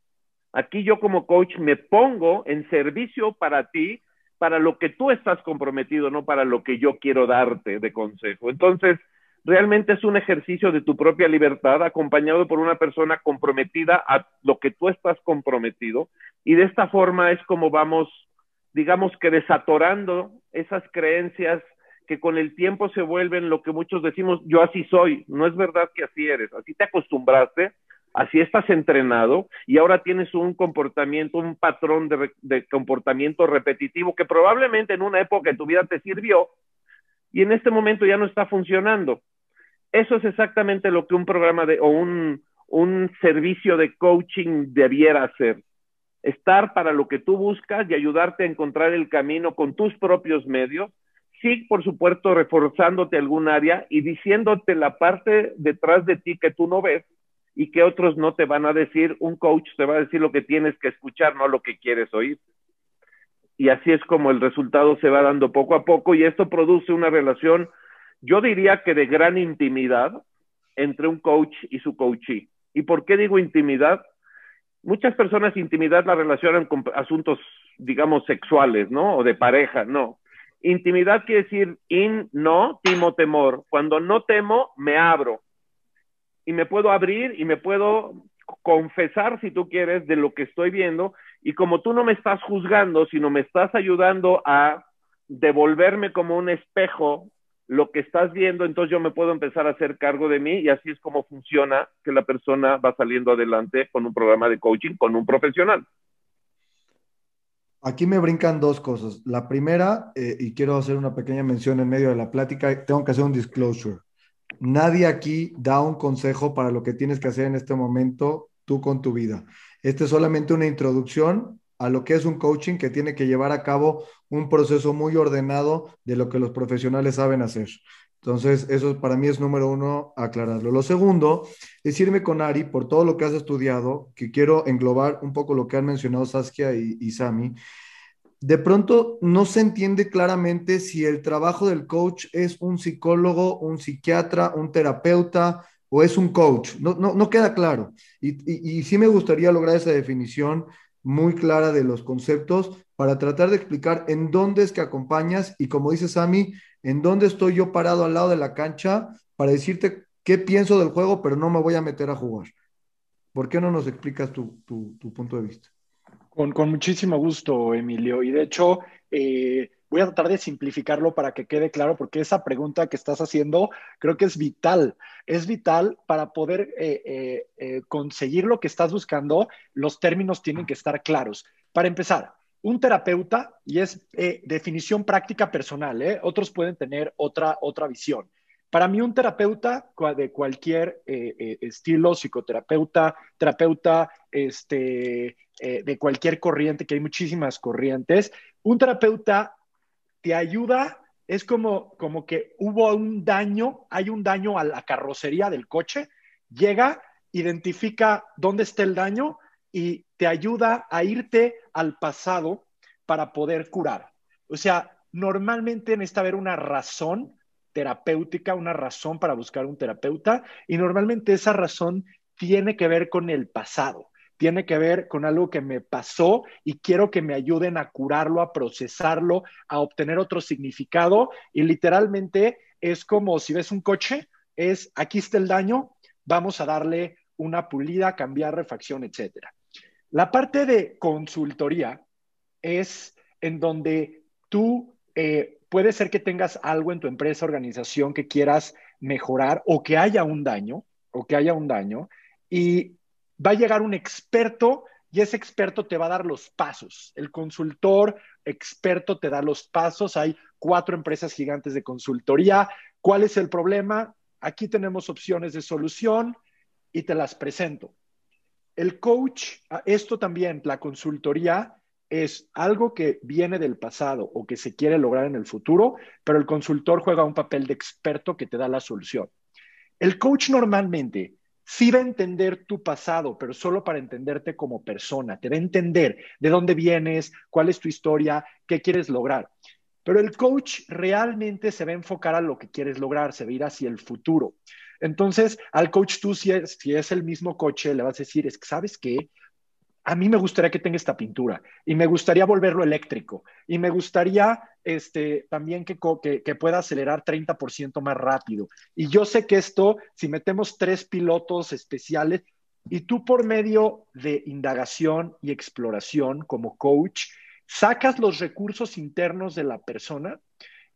Aquí yo como coach me pongo en servicio para ti para lo que tú estás comprometido, no para lo que yo quiero darte de consejo. Entonces, realmente es un ejercicio de tu propia libertad acompañado por una persona comprometida a lo que tú estás comprometido. Y de esta forma es como vamos, digamos que desatorando esas creencias que con el tiempo se vuelven lo que muchos decimos, yo así soy, no es verdad que así eres, así te acostumbraste así estás entrenado y ahora tienes un comportamiento, un patrón de, comportamiento repetitivo que probablemente en una época de tu vida te sirvió y en este momento ya no está funcionando. Eso es exactamente lo que un programa de, o un, un servicio de coaching debiera hacer. Estar para lo que tú buscas y ayudarte a encontrar el camino con tus propios medios. Sí, por supuesto, reforzándote algún área y diciéndote la parte detrás de ti que tú no ves y que otros no te van a decir, un coach te va a decir lo que tienes que escuchar, no lo que quieres oír. Y así es como el resultado se va dando poco a poco y esto produce una relación, yo diría que de gran intimidad entre un coach y su coachee. ¿Y por qué digo intimidad? Muchas personas intimidad la relacionan con asuntos, digamos, sexuales, ¿no? O de pareja, no. Intimidad quiere decir in, no, timo, temor. Cuando no temo, me abro y me puedo abrir y me puedo confesar, si tú quieres, de lo que estoy viendo. Y como tú no me estás juzgando, sino me estás ayudando a devolverme como un espejo lo que estás viendo, entonces yo me puedo empezar a hacer cargo de mí y así es como funciona que la persona va saliendo adelante con un programa de coaching, con un profesional. Aquí me brincan dos cosas. La primera, eh, y quiero hacer una pequeña mención en medio de la plática, tengo que hacer un disclosure. Nadie aquí da un consejo para lo que tienes que hacer en este momento tú con tu vida. Este es solamente una introducción a lo que es un coaching que tiene que llevar a cabo un proceso muy ordenado de lo que los profesionales saben hacer. Entonces, eso para mí es número uno, aclararlo. Lo segundo es irme con Ari por todo lo que has estudiado, que quiero englobar un poco lo que han mencionado Saskia y, y Sami, de pronto no se entiende claramente si el trabajo del coach es un psicólogo, un psiquiatra, un terapeuta o es un coach. No, no, queda claro. Y, sí me gustaría lograr esa definición muy clara de los conceptos para tratar de explicar en dónde es que acompañas y como dice Sammy, en dónde estoy yo parado al lado de la cancha para decirte qué pienso del juego, pero no me voy a meter a jugar. ¿Por qué no nos explicas tu punto de vista? Con, muchísimo gusto, Emilio. Y de hecho, eh, voy a tratar de simplificarlo para que quede claro, porque esa pregunta que estás haciendo creo que es vital. Es vital para poder eh, eh, conseguir lo que estás buscando. Los términos tienen que estar claros. Para empezar, un terapeuta, y es definición práctica personal, otros pueden tener otra, otra visión. Para mí, un terapeuta de cualquier estilo, psicoterapeuta, terapeuta, este, eh, de cualquier corriente, que hay muchísimas corrientes, un terapeuta te ayuda, es como, como que hubo un daño, hay un daño a la carrocería del coche, llega, identifica dónde está el daño y te ayuda a irte al pasado para poder curar. O sea, normalmente necesita haber una razón terapéutica, una razón para buscar un terapeuta y normalmente esa razón tiene que ver con el pasado tiene que ver con algo que me pasó y quiero que me ayuden a curarlo, a procesarlo, a obtener otro significado. Y literalmente es como si ves un coche, es aquí está el daño, vamos a darle una pulida, cambiar refacción, etc. La parte de consultoría es en donde tú eh, puede ser que tengas algo en tu empresa, organización que quieras mejorar o que haya un daño, o que haya un daño, y va a llegar un experto y ese experto te va a dar los pasos. El consultor experto te da los pasos. Hay cuatro empresas gigantes de consultoría. ¿Cuál es el problema? Aquí tenemos opciones de solución y te las presento. El coach, ah, esto también, la consultoría, es algo que viene del pasado o que se quiere lograr en el futuro, pero el consultor juega un papel de experto que te da la solución. El coach normalmente sí va a entender tu pasado, pero solo para entenderte como persona. Te va a entender de dónde vienes, cuál es tu historia, qué quieres lograr. Pero el coach realmente se va a enfocar a lo que quieres lograr, se va a ir hacia el futuro. Entonces, al coach tú, si es, si es el mismo coche, le vas a decir, es que, ¿sabes qué? A mí me gustaría que tenga esta pintura y me gustaría volverlo eléctrico y me gustaría este, también que, que, pueda acelerar 30% más rápido. Y yo sé que esto, si metemos tres pilotos especiales y tú por medio de indagación y exploración como coach, sacas los recursos internos de la persona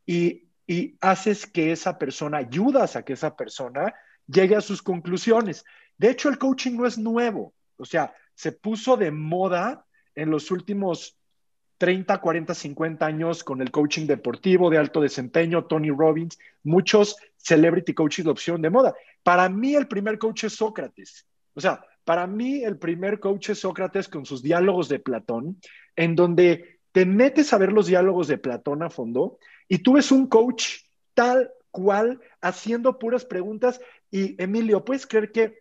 y, y haces que esa persona, ayudas a que esa persona llegue a sus conclusiones. De hecho, el coaching no es nuevo. O sea, se puso de moda en los últimos 30, 40, 50 años con el coaching deportivo de alto desempeño, Tony Robbins, muchos celebrity coaches de opción de moda. Para mí el primer coach es Sócrates. O sea, para mí el primer coach es Sócrates con sus diálogos de Platón, en donde te metes a ver los diálogos de Platón a fondo y tú ves un coach tal cual haciendo puras preguntas y Emilio, ¿puedes creer que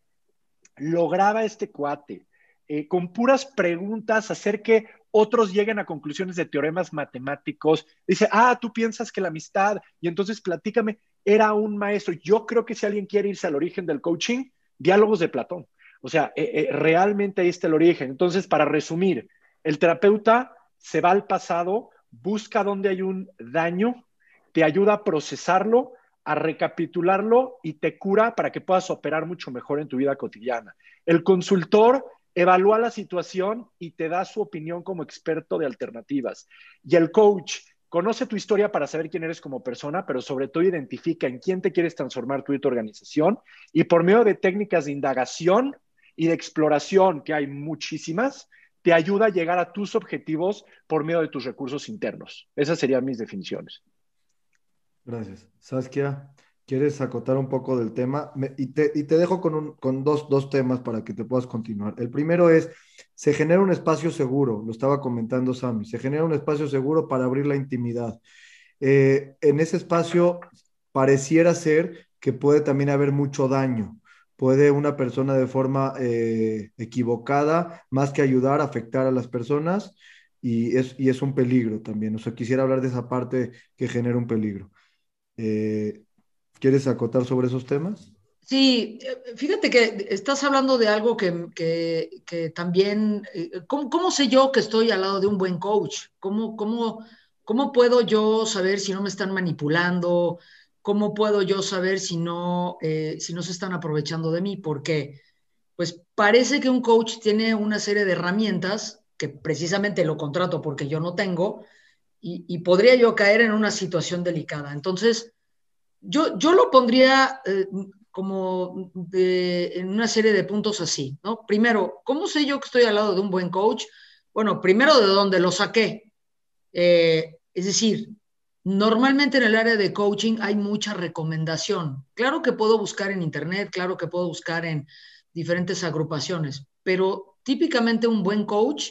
lograba este cuate eh, con puras preguntas, hacer que otros lleguen a conclusiones de teoremas matemáticos. Dice, ah, tú piensas que la amistad, y entonces platícame, era un maestro. Yo creo que si alguien quiere irse al origen del coaching, diálogos de Platón. O sea, eh, eh, realmente ahí está el origen. Entonces, para resumir, el terapeuta se va al pasado, busca dónde hay un daño, te ayuda a procesarlo, a recapitularlo y te cura para que puedas operar mucho mejor en tu vida cotidiana. El consultor evalúa la situación y te da su opinión como experto de alternativas. Y el coach conoce tu historia para saber quién eres como persona, pero sobre todo identifica en quién te quieres transformar tú y tu organización. Y por medio de técnicas de indagación y de exploración, que hay muchísimas, te ayuda a llegar a tus objetivos por medio de tus recursos internos. Esas serían mis definiciones. Gracias. Saskia, ¿Quieres acotar un poco del tema? y, te, dejo con, dos, temas para que te puedas continuar. El primero es, se genera un espacio seguro, lo estaba comentando Sammy, se genera un espacio seguro para abrir la intimidad. Eh, en ese espacio pareciera ser que puede también haber mucho daño. Puede una persona de forma eh, equivocada, más que ayudar, afectar a las personas y es, y es un peligro también. O sea, quisiera hablar de esa parte que genera un peligro. Eh, ¿Quieres acotar sobre esos temas? Sí, eh, fíjate que estás hablando de algo que, también, eh, ¿cómo, sé yo que estoy al lado de un buen coach? ¿Cómo, cómo, ¿Cómo puedo yo saber si no me están manipulando? ¿Cómo puedo yo saber si no, eh, si no se están aprovechando de mí? Porque, pues parece que un coach tiene una serie de herramientas que precisamente lo contrato porque yo no tengo y podría yo caer en una situación delicada. Entonces, yo, yo lo pondría eh, como en una serie de puntos así, ¿no? Primero, ¿cómo sé yo que estoy al lado de un buen coach? Bueno, primero, ¿de dónde lo saqué? Eh, es decir, normalmente en el área de coaching hay mucha recomendación. Claro que puedo buscar en Internet, claro que puedo buscar en diferentes agrupaciones, pero típicamente un buen coach,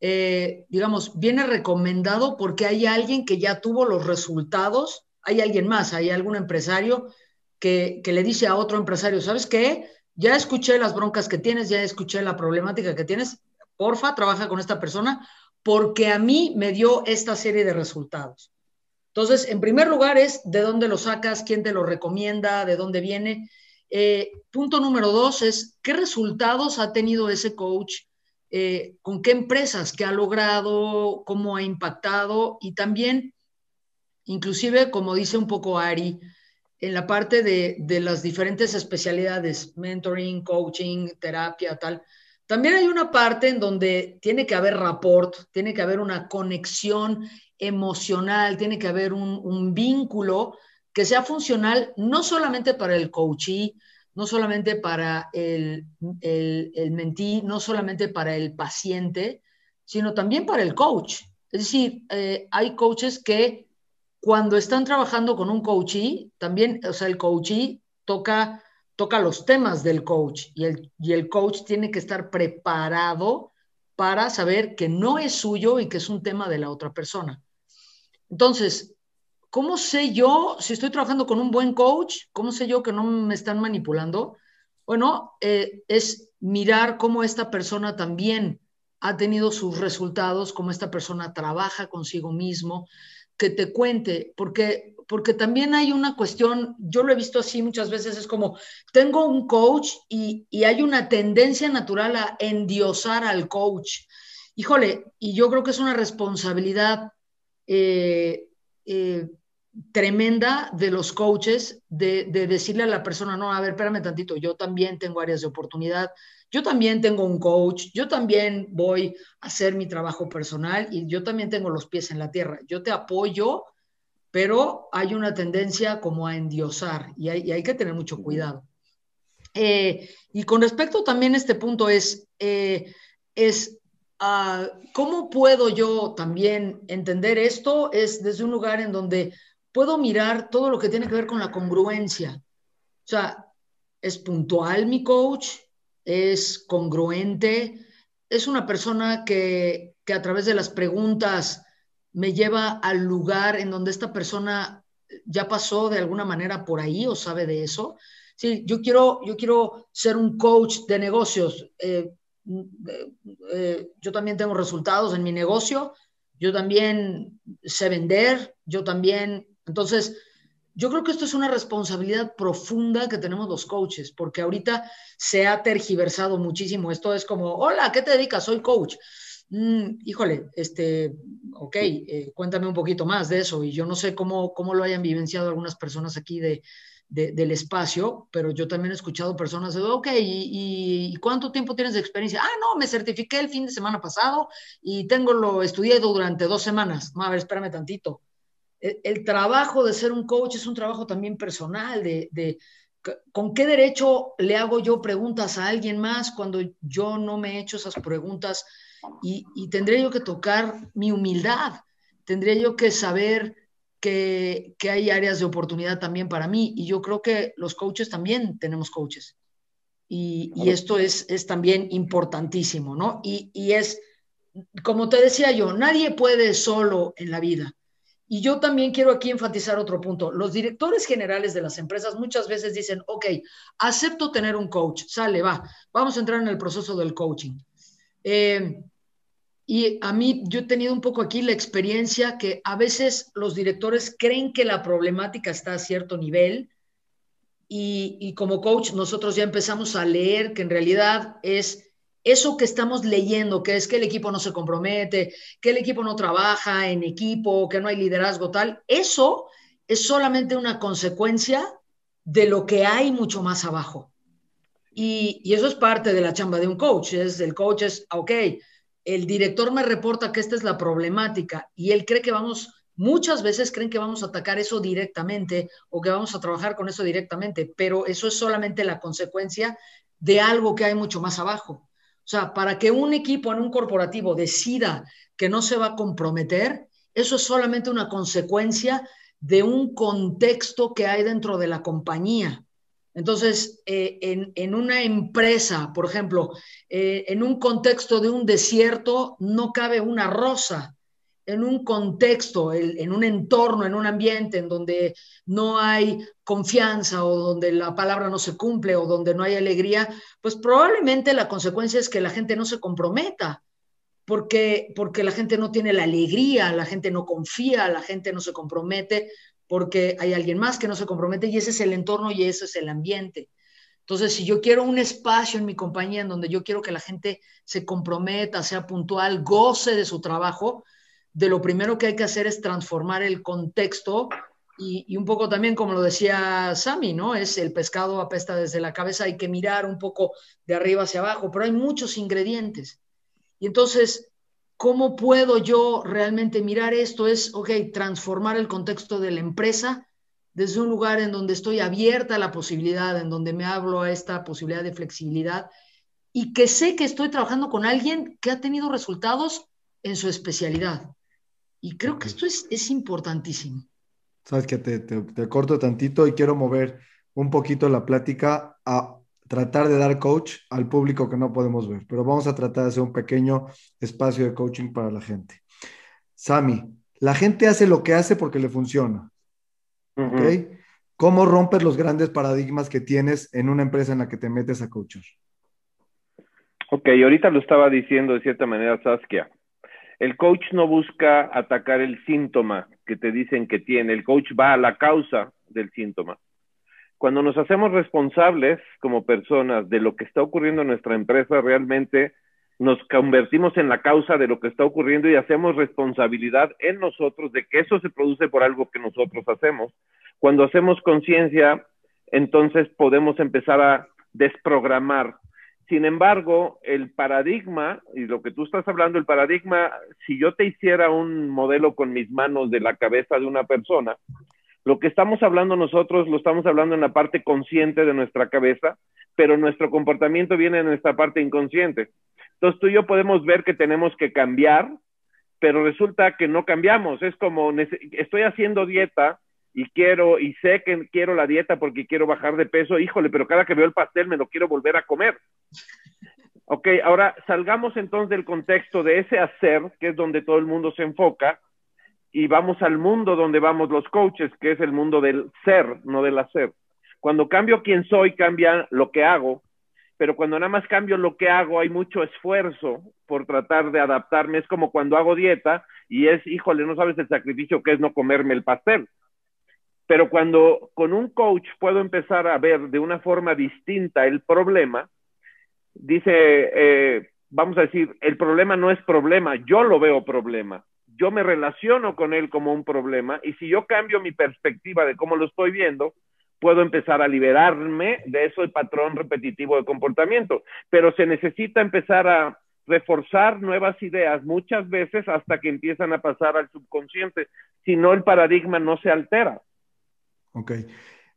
eh, digamos, viene recomendado porque hay alguien que ya tuvo los resultados hay alguien más, hay algún empresario que, le dice a otro empresario, ¿sabes qué? Ya escuché las broncas que tienes, ya escuché la problemática que tienes, porfa, trabaja con esta persona porque a mí me dio esta serie de resultados. Entonces, en primer lugar es de dónde lo sacas, quién te lo recomienda, de dónde viene. Eh, punto número dos es qué resultados ha tenido ese coach, eh, con qué empresas, qué ha logrado, cómo ha impactado y también inclusive, como dice un poco Ari, en la parte de, las diferentes especialidades, mentoring, coaching, terapia, tal, también hay una parte en donde tiene que haber rapport, tiene que haber una conexión emocional, tiene que haber un, vínculo que sea funcional no solamente para el coachee, no solamente para el, el, mentí, no solamente para el paciente, sino también para el coach. Es decir, eh, hay coaches que cuando están trabajando con un coachee, también, o sea, el coachee toca, toca los temas del coach y el, y el coach tiene que estar preparado para saber que no es suyo y que es un tema de la otra persona. Entonces, ¿cómo sé yo si estoy trabajando con un buen coach? ¿Cómo sé yo que no me están manipulando? Bueno, eh, es mirar cómo esta persona también ha tenido sus resultados, cómo esta persona trabaja consigo mismo, que te cuente, porque, porque también hay una cuestión, yo lo he visto así muchas veces, es como, tengo un coach y, y hay una tendencia natural a endiosar al coach. Híjole, y yo creo que es una responsabilidad eh, eh, tremenda de los coaches de, decirle a la persona, no, a ver, espérame tantito, yo también tengo áreas de oportunidad, yo también tengo un coach, yo también voy a hacer mi trabajo personal y yo también tengo los pies en la tierra, yo te apoyo, pero hay una tendencia como a endiosar y hay, que tener mucho cuidado. Eh, y con respecto también a este punto es, es Ah, ¿cómo puedo yo también entender esto? Es desde un lugar en donde puedo mirar todo lo que tiene que ver con la congruencia. O sea, ¿es puntual mi coach? ¿Es congruente? ¿Es una persona que, que a través de las preguntas me lleva al lugar en donde esta persona ya pasó de alguna manera por ahí o sabe de eso? Sí, yo quiero, yo quiero ser un coach de negocios. Eh, eh, yo también tengo resultados en mi negocio, yo también sé vender, yo también, entonces, yo creo que esto es una responsabilidad profunda que tenemos los coaches, porque ahorita se ha tergiversado muchísimo. Esto es como, hola, ¿qué te dedicas? Soy coach. Mm, híjole, este, ok, eh, cuéntame un poquito más de eso. Y yo no sé cómo, cómo lo hayan vivenciado algunas personas aquí de, del espacio, pero yo también he escuchado personas de, ok, ¿y, cuánto tiempo tienes de experiencia? Ah, no, me certifiqué el fin de semana pasado y tengo lo estudiado durante dos semanas. No, a ver, espérame tantito. El, trabajo de ser un coach es un trabajo también personal, de, de ¿con qué derecho le hago yo preguntas a alguien más cuando yo no me he hecho esas preguntas? Y, y tendría yo que tocar mi humildad, tendría yo que saber que, hay áreas de oportunidad también para mí y yo creo que los coaches también tenemos coaches. Y, esto es, es, también importantísimo, ¿no? Y, y, es, como te decía yo, nadie puede solo en la vida. Y yo también quiero aquí enfatizar otro punto. Los directores generales de las empresas muchas veces dicen, ok, acepto tener un coach, sale, va, vamos a entrar en el proceso del coaching. Eh, y a mí, yo he tenido un poco aquí la experiencia que a veces los directores creen que la problemática está a cierto nivel y, y, como coach nosotros ya empezamos a leer que en realidad es eso que estamos leyendo, que es que el equipo no se compromete, que el equipo no trabaja en equipo, que no hay liderazgo tal, eso es solamente una consecuencia de lo que hay mucho más abajo. Y, eso es parte de la chamba de un coach, es el coach es, ok, el director me reporta que esta es la problemática y él cree que vamos, muchas veces creen que vamos a atacar eso directamente o que vamos a trabajar con eso directamente, pero eso es solamente la consecuencia de algo que hay mucho más abajo. Sea, para que un equipo en un corporativo decida que no se va a comprometer, eso es solamente una consecuencia de un contexto que hay dentro de la compañía. Entonces, eh, en, una empresa, por ejemplo, eh, en un contexto de un desierto, no cabe una rosa. En un contexto, en un entorno, en un ambiente en donde no hay confianza o donde la palabra no se cumple o donde no hay alegría, pues probablemente la consecuencia es que la gente no se comprometa. Porque, porque la gente no tiene la alegría, la gente no confía, la gente no se compromete, porque hay alguien más que no se compromete y ese es el entorno y ese es el ambiente. Entonces, si yo quiero un espacio en mi compañía en donde yo quiero que la gente se comprometa, sea puntual, goce de su trabajo, de lo primero que hay que hacer es transformar el contexto Y, un poco también, como lo decía Sami, ¿no? Es el pescado apesta desde la cabeza, hay que mirar un poco de arriba hacia abajo, pero hay muchos ingredientes. Y entonces, ¿cómo puedo yo realmente mirar esto? Es, ok, transformar el contexto de la empresa desde un lugar en donde estoy abierta a la posibilidad, en donde me hablo a esta posibilidad de flexibilidad y que sé que estoy trabajando con alguien que ha tenido resultados en su especialidad. Y creo que esto es, es importantísimo. Sabes que te, te, corto tantito y quiero mover un poquito la plática a tratar de dar coach al público que no podemos ver, pero vamos a tratar de hacer un pequeño espacio de coaching para la gente. Sami, la gente hace lo que hace porque le funciona. ¿Ok? ¿Cómo rompes los grandes paradigmas que tienes en una empresa en la que te metes a coachar? Ok, ahorita lo estaba diciendo de cierta manera Saskia. El coach no busca atacar el síntoma que te dicen que tiene, el coach va a la causa del síntoma. Cuando nos hacemos responsables como personas de lo que está ocurriendo en nuestra empresa, realmente nos convertimos en la causa de lo que está ocurriendo y hacemos responsabilidad en nosotros de que eso se produce por algo que nosotros hacemos. Cuando hacemos conciencia, entonces podemos empezar a desprogramar sin embargo, el paradigma, y lo que tú estás hablando, el paradigma, si yo te hiciera un modelo con mis manos de la cabeza de una persona, lo que estamos hablando nosotros lo estamos hablando en la parte consciente de nuestra cabeza, pero nuestro comportamiento viene en nuestra parte inconsciente. Entonces tú y yo podemos ver que tenemos que cambiar, pero resulta que no cambiamos. Es como, estoy haciendo dieta y quiero, y sé que quiero la dieta porque quiero bajar de peso, híjole, pero cada que veo el pastel me lo quiero volver a comer. Ok, ahora salgamos entonces del contexto de ese hacer, que es donde todo el mundo se enfoca, y vamos al mundo donde vamos los coaches, que es el mundo del ser, no del hacer. Cuando cambio quién soy, cambia lo que hago, pero cuando nada más cambio lo que hago, hay mucho esfuerzo por tratar de adaptarme. Es como cuando hago dieta y es, híjole, no sabes el sacrificio que es no comerme el pastel. Pero cuando con un coach puedo empezar a ver de una forma distinta el problema, dice, eh, vamos a decir, el problema no es problema, yo lo veo problema. Yo me relaciono con él como un problema y si yo cambio mi perspectiva de cómo lo estoy viendo, puedo empezar a liberarme de ese patrón repetitivo de comportamiento. Pero se necesita empezar a reforzar nuevas ideas muchas veces hasta que empiezan a pasar al subconsciente, si no el paradigma no se altera. Ok.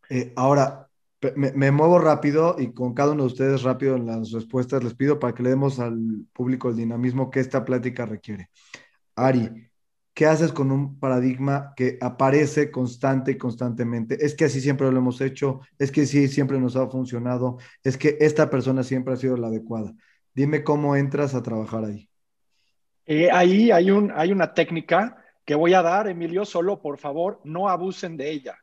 Eh, ahora, me, muevo rápido y con cada uno de ustedes rápido en las respuestas les pido para que le demos al público el dinamismo que esta plática requiere. Ari, ¿qué haces con un paradigma que aparece constante y constantemente? Es que así siempre lo hemos hecho, es que sí, siempre nos ha funcionado, es que esta persona siempre ha sido la adecuada. Dime cómo entras a trabajar ahí. Eh, ahí hay, un, hay una técnica que voy a dar, Emilio, solo por favor no abusen de ella.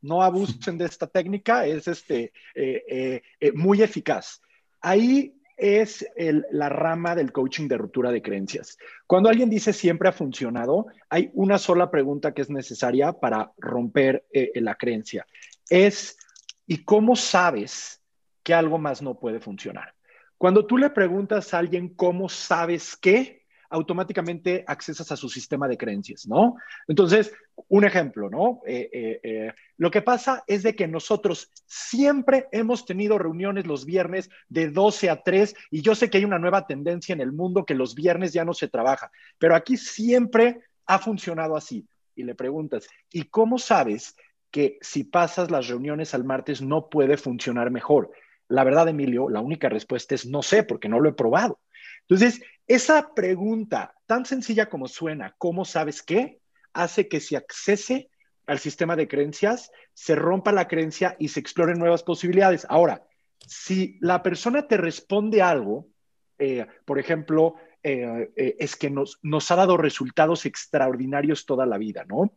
No abusen de esta técnica, es este, eh, eh, eh, muy eficaz. Ahí es la rama del coaching de ruptura de creencias. Cuando alguien dice siempre ha funcionado, hay una sola pregunta que es necesaria para romper la creencia. Es, ¿y cómo sabes que algo más no puede funcionar? Cuando tú le preguntas a alguien cómo sabes qué, automáticamente accesas a su sistema de creencias, ¿no? Entonces, un ejemplo, ¿no? Eh, eh, eh, lo que pasa es de que nosotros siempre hemos tenido reuniones los viernes de 12 a 3 y yo sé que hay una nueva tendencia en el mundo que los viernes ya no se trabaja, pero aquí siempre ha funcionado así. Y le preguntas, ¿y cómo sabes que si pasas las reuniones al martes no puede funcionar mejor? La verdad, Emilio, la única respuesta es no sé, porque no lo he probado. Entonces, esa pregunta tan sencilla como suena, ¿cómo sabes qué? hace que se accese al sistema de creencias, se rompa la creencia y se exploren nuevas posibilidades. Ahora, si la persona te responde algo, eh, por ejemplo, eh, eh, es que nos, nos ha dado resultados extraordinarios toda la vida, ¿no?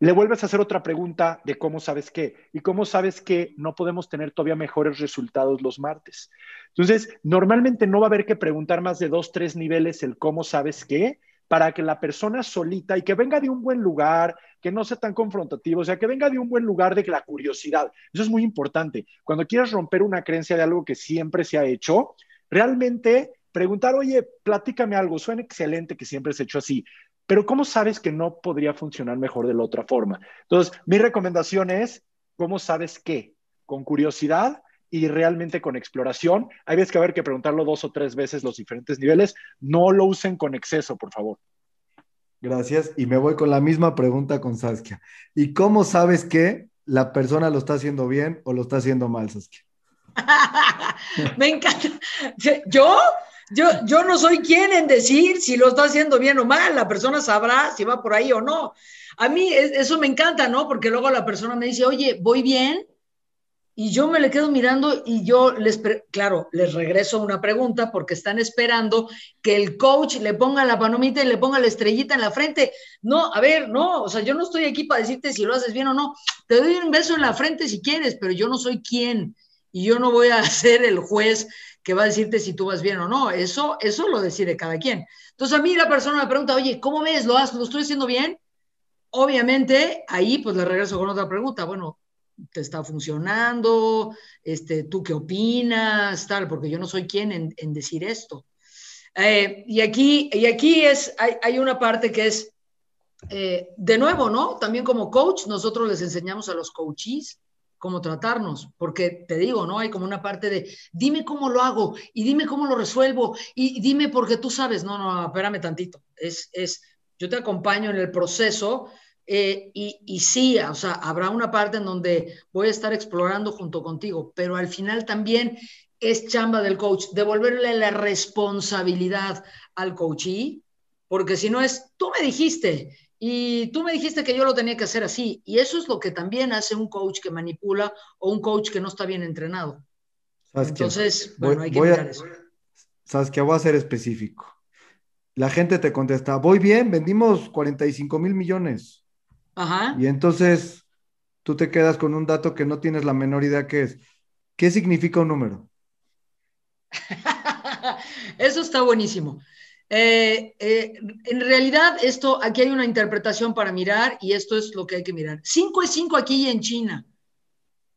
Le vuelves a hacer otra pregunta de cómo sabes qué y cómo sabes que no podemos tener todavía mejores resultados los martes. Entonces, normalmente no va a haber que preguntar más de dos, tres niveles el cómo sabes qué para que la persona solita y que venga de un buen lugar, que no sea tan confrontativo, o sea, que venga de un buen lugar de la curiosidad. Eso es muy importante. Cuando quieras romper una creencia de algo que siempre se ha hecho, realmente preguntar, oye, platícame algo, suena excelente que siempre se ha hecho así, pero ¿cómo sabes que no podría funcionar mejor de la otra forma? Entonces, mi recomendación es, ¿cómo sabes qué? Con curiosidad y realmente con exploración. Hay veces que haber que preguntarlo dos o tres veces los diferentes niveles. No lo usen con exceso, por favor. Gracias. Y me voy con la misma pregunta con Saskia. ¿Y cómo sabes que la persona lo está haciendo bien o lo está haciendo mal, Saskia? me encanta. Yo yo, yo no soy quien en decir si lo está haciendo bien o mal, la persona sabrá si va por ahí o no. A mí eso me encanta, ¿no? Porque luego la persona me dice, oye, ¿voy bien? Y yo me le quedo mirando y yo les, claro, les regreso una pregunta porque están esperando que el coach le ponga la panomita y le ponga la estrellita en la frente. No, a ver, no, o sea, yo no estoy aquí para decirte si lo haces bien o no. Te doy un beso en la frente si quieres, pero yo no soy quien y yo no voy a ser el juez que va a decirte si tú vas bien o no. Eso, eso lo decide cada quien. Entonces a mí la persona me pregunta, oye, ¿cómo ves? ¿Lo, has, ¿Lo estoy haciendo bien? Obviamente, ahí pues le regreso con otra pregunta. Bueno, ¿te está funcionando? Este, ¿Tú qué opinas? Tal, porque yo no soy quien en, decir esto. Eh, y, aquí, y aquí es, hay, hay una parte que es, eh, de nuevo, ¿no? También como coach, nosotros les enseñamos a los coaches cómo tratarnos, porque te digo, ¿no? Hay como una parte de, dime cómo lo hago y dime cómo lo resuelvo y dime porque tú sabes, no, no, espérame tantito, es, es, yo te acompaño en el proceso eh, y, y sí, o sea, habrá una parte en donde voy a estar explorando junto contigo, pero al final también es chamba del coach, devolverle la responsabilidad al coachee, porque si no es, tú me dijiste, y tú me dijiste que yo lo tenía que hacer así. Y eso es lo que también hace un coach que manipula o un coach que no está bien entrenado. Entonces, bueno, hay que mirar eso. Sabes que voy a ser específico. La gente te contesta, voy bien, vendimos 45 mil millones. Ajá. Y entonces tú te quedas con un dato que no tienes la menor idea qué es. ¿Qué significa un número? eso está buenísimo. Eh, eh, en realidad, esto, aquí hay una interpretación para mirar y esto es lo que hay que mirar. 5 es 5 aquí y en China,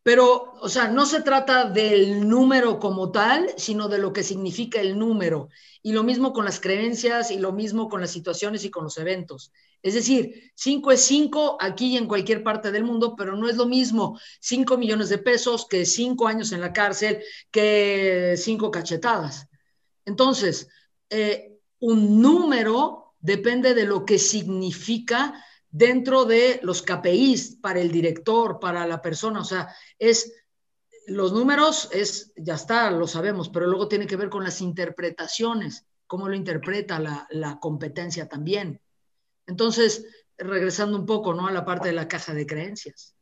pero, o sea, no se trata del número como tal, sino de lo que significa el número. Y lo mismo con las creencias y lo mismo con las situaciones y con los eventos. Es decir, 5 es 5 aquí y en cualquier parte del mundo, pero no es lo mismo 5 millones de pesos que 5 años en la cárcel, que 5 cachetadas. Entonces, eh, un número depende de lo que significa dentro de los KPIs para el director, para la persona. O sea, es los números, es, ya está, lo sabemos, pero luego tiene que ver con las interpretaciones, cómo lo interpreta la, la competencia también. Entonces, regresando un poco, ¿no? A la parte de la caja de creencias.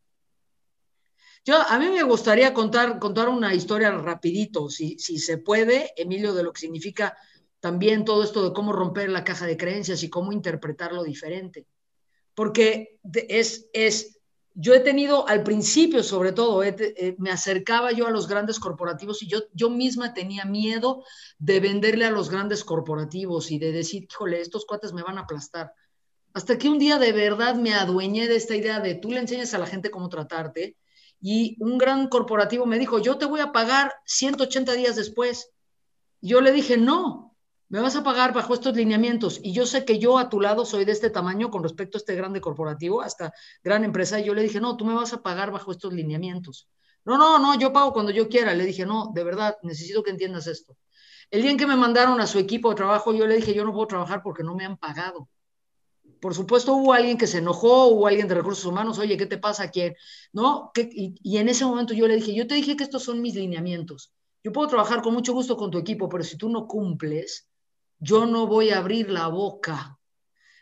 Yo, a mí me gustaría contar, contar una historia rapidito, si, si se puede, Emilio, de lo que significa también todo esto de cómo romper la caja de creencias y cómo interpretarlo diferente. Porque es, es yo he tenido al principio, sobre todo, eh, me acercaba yo a los grandes corporativos y yo, yo misma tenía miedo de venderle a los grandes corporativos y de decir, híjole, estos cuates me van a aplastar. Hasta que un día de verdad me adueñé de esta idea de tú le enseñas a la gente cómo tratarte y un gran corporativo me dijo, yo te voy a pagar 180 días después. yo le dije, no, me vas a pagar bajo estos lineamientos y yo sé que yo a tu lado soy de este tamaño con respecto a este grande corporativo, hasta gran empresa, y yo le dije, no, tú me vas a pagar bajo estos lineamientos. No, no, no, yo pago cuando yo quiera. Le dije, no, de verdad, necesito que entiendas esto. El día en que me mandaron a su equipo de trabajo, yo le dije, yo no puedo trabajar porque no me han pagado. Por supuesto, hubo alguien que se enojó, hubo alguien de recursos humanos, oye, ¿qué te pasa? ¿Quién? ¿No? Y, y en ese momento yo le dije, yo te dije que estos son mis lineamientos. Yo puedo trabajar con mucho gusto con tu equipo, pero si tú no cumples, yo no voy a abrir la boca.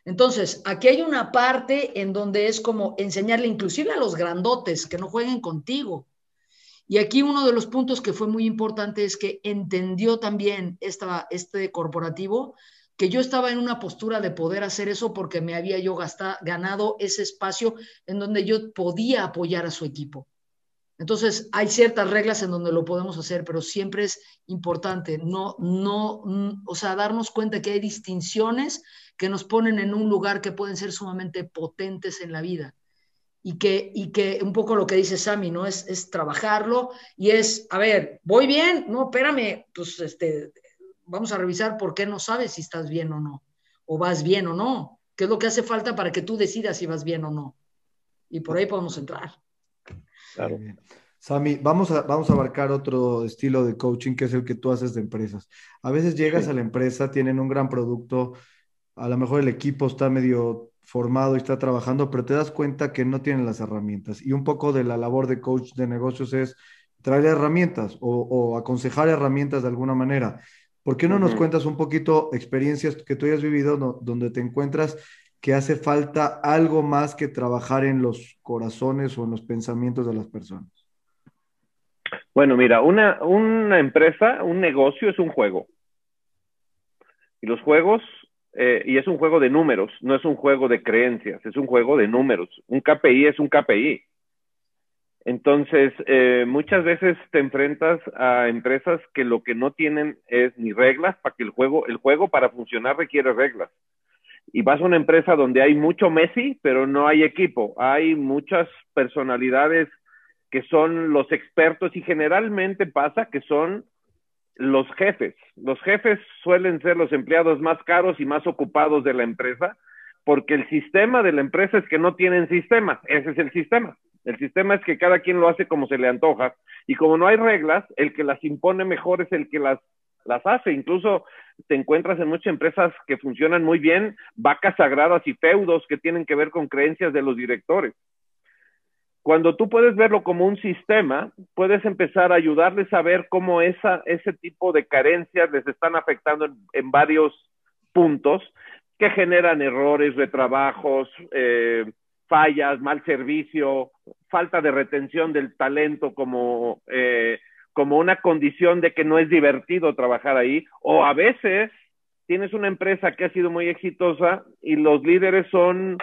Entonces, aquí hay una parte en donde es como enseñarle inclusive a los grandotes que no jueguen contigo. Y aquí uno de los puntos que fue muy importante es que entendió también esta, este corporativo que yo estaba en una postura de poder hacer eso porque me había yo ganado ese espacio en donde yo podía apoyar a su equipo. Entonces, hay ciertas reglas en donde lo podemos hacer, pero siempre es importante no, no, o sea, darnos cuenta que hay distinciones que nos ponen en un lugar que pueden ser sumamente potentes en la vida. Y que, y que un poco lo que dice Sammy, ¿no? Es, es trabajarlo y es, a ver, ¿voy bien? No, espérame, pues este, vamos a revisar por qué no sabes si estás bien o no, o vas bien o no. ¿Qué es lo que hace falta para que tú decidas si vas bien o no? Y por ahí podemos entrar. Claro. Sami, vamos a, vamos a abarcar otro estilo de coaching que es el que tú haces de empresas. A veces llegas a la empresa, tienen un gran producto, a lo mejor el equipo está medio formado y está trabajando, pero te das cuenta que no tienen las herramientas. Y un poco de la labor de coach de negocios es traer herramientas o, aconsejar herramientas de alguna manera. ¿Por qué no nos cuentas un poquito experiencias que tú hayas vivido donde te encuentras que hace falta algo más que trabajar en los corazones o en los pensamientos de las personas? Bueno, mira, una, una empresa, un negocio es un juego. Y los juegos, eh, y es un juego de números, no es un juego de creencias, es un juego de números. Un KPI es un KPI. Entonces, eh, muchas veces te enfrentas a empresas que lo que no tienen es ni reglas para que el juego, el juego para funcionar requiere reglas. Y vas a una empresa donde hay mucho Messi, pero no hay equipo. Hay muchas personalidades que son los expertos y generalmente pasa que son los jefes. Los jefes suelen ser los empleados más caros y más ocupados de la empresa porque el sistema de la empresa es que no tienen sistema. Ese es el sistema. El sistema es que cada quien lo hace como se le antoja y como no hay reglas, el que las impone mejor es el que las, las hace. Incluso te encuentras en muchas empresas que funcionan muy bien, vacas sagradas y feudos que tienen que ver con creencias de los directores. Cuando tú puedes verlo como un sistema, puedes empezar a ayudarles a ver cómo esa, ese tipo de carencias les están afectando en, varios puntos que generan errores, retrabajos, eh, fallas, mal servicio, falta de retención del talento como, eh, como una condición de que no es divertido trabajar ahí, o a veces tienes una empresa que ha sido muy exitosa y los líderes son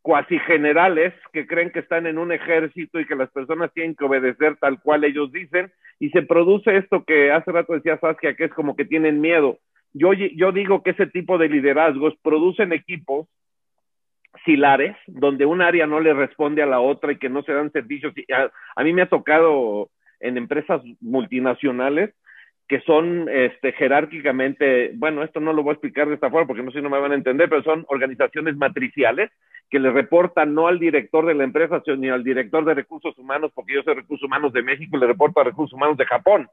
cuasi generales que creen que están en un ejército y que las personas tienen que obedecer tal cual ellos dicen y se produce esto que hace rato decía Saskia que es como que tienen miedo. Yo, yo digo que ese tipo de liderazgos producen equipos silares, donde un área no le responde a la otra y que no se dan servicios. A, mí me ha tocado en empresas multinacionales que son este, jerárquicamente, bueno, esto no lo voy a explicar de esta forma porque no sé si no me van a entender, pero son organizaciones matriciales que le reportan no al director de la empresa, sino al director de recursos humanos, porque yo soy recursos humanos de México y le reporto a recursos humanos de Japón.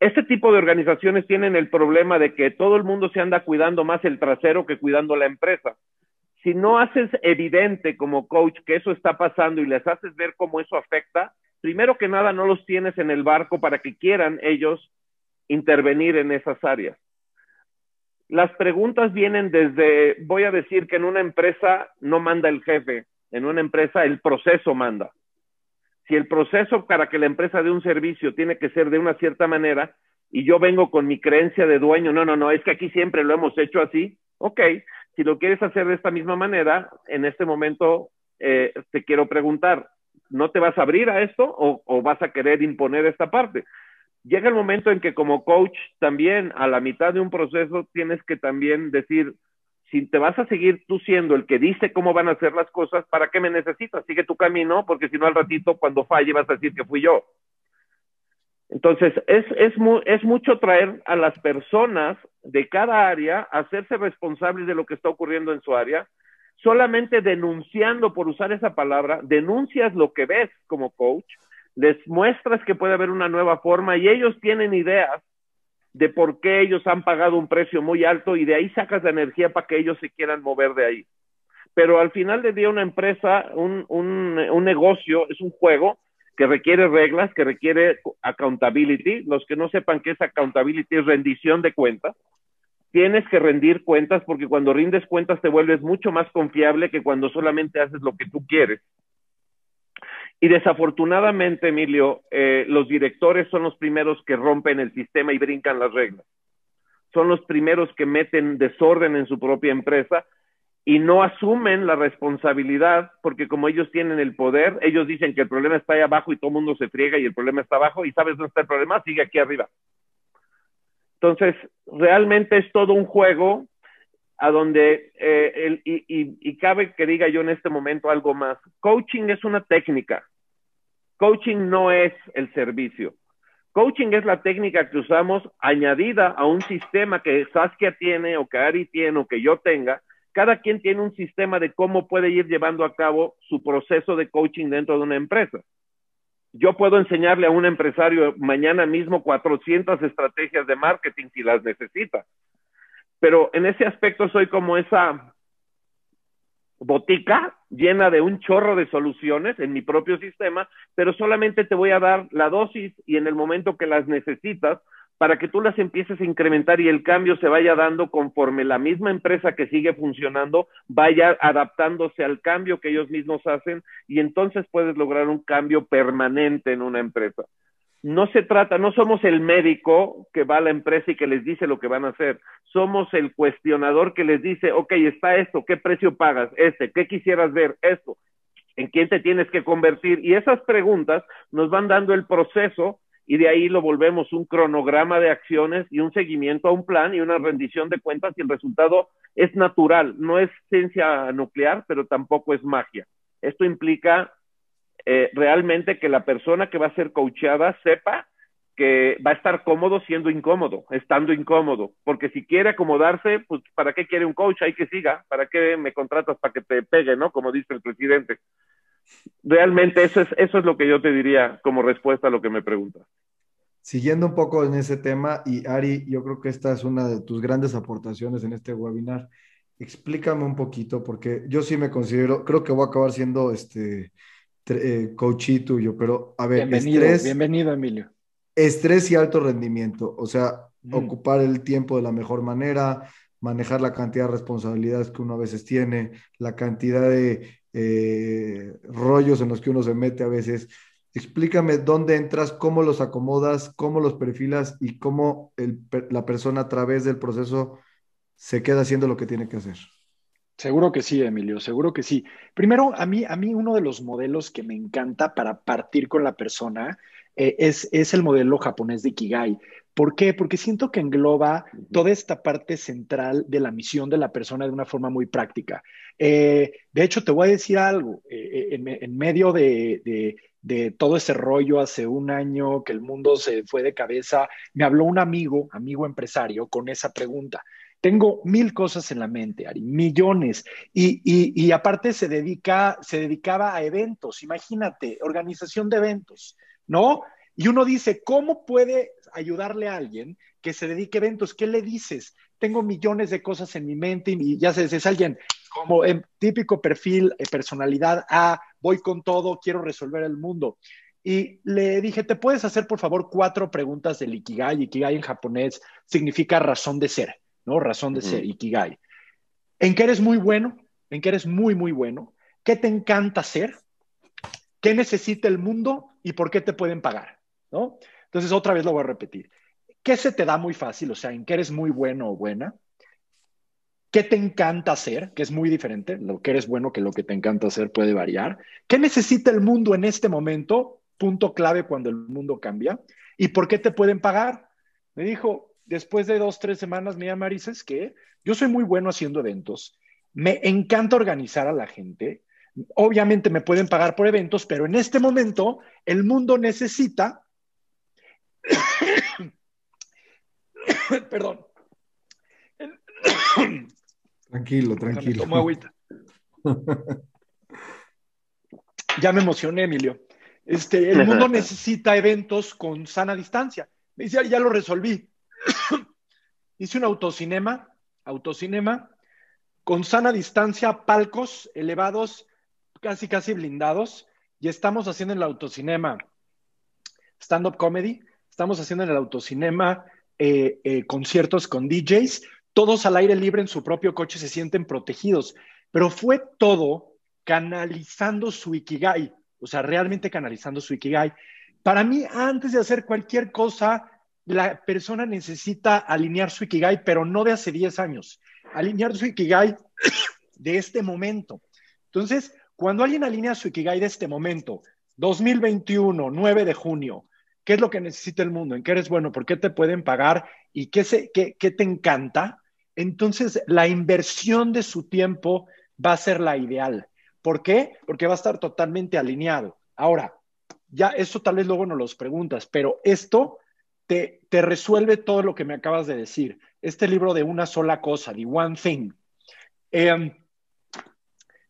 Este tipo de organizaciones tienen el problema de que todo el mundo se anda cuidando más el trasero que cuidando la empresa si no haces evidente como coach que eso está pasando y les haces ver cómo eso afecta, primero que nada no los tienes en el barco para que quieran ellos intervenir en esas áreas. Las preguntas vienen desde, voy a decir que en una empresa no manda el jefe, en una empresa el proceso manda. Si el proceso para que la empresa dé un servicio tiene que ser de una cierta manera y yo vengo con mi creencia de dueño, no, no, no, es que aquí siempre lo hemos hecho así, ok, si lo quieres hacer de esta misma manera, en este momento eh, te quiero preguntar, ¿no te vas a abrir a esto o, vas a querer imponer esta parte? Llega el momento en que como coach también a la mitad de un proceso tienes que también decir, si te vas a seguir tú siendo el que dice cómo van a hacer las cosas, ¿para qué me necesitas? Sigue tu camino, porque si no al ratito cuando falle vas a decir que fui yo. Entonces, es, es, es, mucho traer a las personas de cada área a hacerse responsables de lo que está ocurriendo en su área, solamente denunciando, por usar esa palabra, denuncias lo que ves como coach, les muestras que puede haber una nueva forma y ellos tienen ideas de por qué ellos han pagado un precio muy alto y de ahí sacas la energía para que ellos se quieran mover de ahí. Pero al final del día una empresa, un, un, un negocio, es un juego que requiere reglas, que requiere accountability. Los que no sepan qué es accountability es rendición de cuentas. Tienes que rendir cuentas porque cuando rindes cuentas te vuelves mucho más confiable que cuando solamente haces lo que tú quieres. Y desafortunadamente, Emilio, eh, los directores son los primeros que rompen el sistema y brincan las reglas. Son los primeros que meten desorden en su propia empresa y no asumen la responsabilidad porque como ellos tienen el poder, ellos dicen que el problema está ahí abajo y todo el mundo se friega y el problema está abajo y sabes dónde está el problema, sigue aquí arriba. Entonces, realmente es todo un juego a donde, eh, el, y, y, y cabe que diga yo en este momento algo más, coaching es una técnica, coaching no es el servicio. Coaching es la técnica que usamos añadida a un sistema que Saskia tiene o que Ari tiene o que yo tenga, cada quien tiene un sistema de cómo puede ir llevando a cabo su proceso de coaching dentro de una empresa. Yo puedo enseñarle a un empresario mañana mismo 400 estrategias de marketing si las necesita. Pero en ese aspecto soy como esa botica llena de un chorro de soluciones en mi propio sistema, pero solamente te voy a dar la dosis y en el momento que las necesitas para que tú las empieces a incrementar y el cambio se vaya dando conforme la misma empresa que sigue funcionando vaya adaptándose al cambio que ellos mismos hacen y entonces puedes lograr un cambio permanente en una empresa. No se trata, no somos el médico que va a la empresa y que les dice lo que van a hacer. Somos el cuestionador que les dice, ok, está esto, ¿qué precio pagas? Este, ¿qué quisieras ver? Esto, ¿en quién te tienes que convertir? Y esas preguntas nos van dando el proceso y de ahí lo volvemos un cronograma de acciones y un seguimiento a un plan y una rendición de cuentas y el resultado es natural, no es ciencia nuclear, pero tampoco es magia. Esto implica eh, realmente que la persona que va a ser coachada sepa que va a estar cómodo siendo incómodo, estando incómodo, porque si quiere acomodarse, pues ¿para qué quiere un coach? Hay que siga, ¿para qué me contratas para que te pegue, no? Como dice el presidente realmente eso es, eso es lo que yo te diría como respuesta a lo que me preguntas. Siguiendo un poco en ese tema, y Ari, yo creo que esta es una de tus grandes aportaciones en este webinar. Explícame un poquito, porque yo sí me considero, creo que voy a acabar siendo este eh, coachí tuyo, pero a ver, bienvenido, estrés, bienvenido, Emilio. Estrés y alto rendimiento, o sea, mm. ocupar el tiempo de la mejor manera, manejar la cantidad de responsabilidades que uno a veces tiene, la cantidad de eh, rollos en los que uno se mete a veces. Explícame dónde entras, cómo los acomodas, cómo los perfilas y cómo la persona a través del proceso se queda haciendo lo que tiene que hacer. Seguro que sí, Emilio, seguro que sí. Primero, a mí, a mí uno de los modelos que me encanta para partir con la persona eh, es, es el modelo japonés de Ikigai. ¿Por qué? Porque siento que engloba toda esta parte central de la misión de la persona de una forma muy práctica. Eh, de hecho, te voy a decir algo. Eh, eh, en, medio de, todo ese rollo hace un año que el mundo se fue de cabeza, me habló un amigo, amigo empresario, con esa pregunta. Tengo mil cosas en la mente, Ari, millones. Y, aparte se, se dedicaba a eventos, imagínate, organización de eventos, ¿no? Y uno dice, ¿cómo puede ayudarle a alguien que se dedique a eventos? ¿Qué le dices? Tengo millones de cosas en mi mente y ya sé, es alguien como en típico perfil, eh, personalidad A, voy con todo, quiero resolver el mundo. Y le dije, ¿te puedes hacer por favor cuatro preguntas del Ikigai? Ikigai en japonés significa razón de ser, ¿no? Razón de ser, Ikigai. ¿En qué eres muy bueno? ¿En qué eres muy, muy bueno? ¿Qué te encanta hacer? ¿Qué necesita el mundo y por qué te pueden pagar? ¿no? Entonces, otra vez lo voy a repetir. ¿Qué se te da muy fácil? O sea, ¿en qué eres muy bueno o buena? ¿Qué te encanta hacer? Que es muy diferente. Lo que eres bueno que lo que te encanta hacer puede variar. ¿Qué necesita el mundo en este momento? Punto clave cuando el mundo cambia. ¿Y por qué te pueden pagar? Me dijo, después de dos, tres semanas, me llama Marices que yo soy muy bueno haciendo eventos. Me encanta organizar a la gente. Obviamente me pueden pagar por eventos, pero en este momento el mundo necesita Perdón. Tranquilo, tranquilo. ya me emocioné, Emilio. Este, el mundo necesita eventos con sana distancia. Me dice, ya lo resolví. Hice un autocinema, autocinema, con sana distancia, palcos elevados, casi, casi blindados, y estamos haciendo en el autocinema stand-up comedy, Estamos haciendo en el autocinema eh, eh, conciertos con DJs, todos al aire libre en su propio coche se sienten protegidos, pero fue todo canalizando su Ikigai, o sea, realmente canalizando su Ikigai. Para mí, antes de hacer cualquier cosa, la persona necesita alinear su Ikigai, pero no de hace 10 años, alinear su Ikigai de este momento. Entonces, cuando alguien alinea su Ikigai de este momento, 2021, 9 de junio, qué es lo que necesita el mundo, en qué eres bueno, por qué te pueden pagar y qué, se, qué, te encanta, entonces la inversión de su tiempo va a ser la ideal. ¿Por qué? Porque va a estar totalmente alineado. Ahora, ya eso tal vez luego nos los preguntas, pero esto te, resuelve todo lo que me acabas de decir. Este libro de una sola cosa, The One Thing. Eh,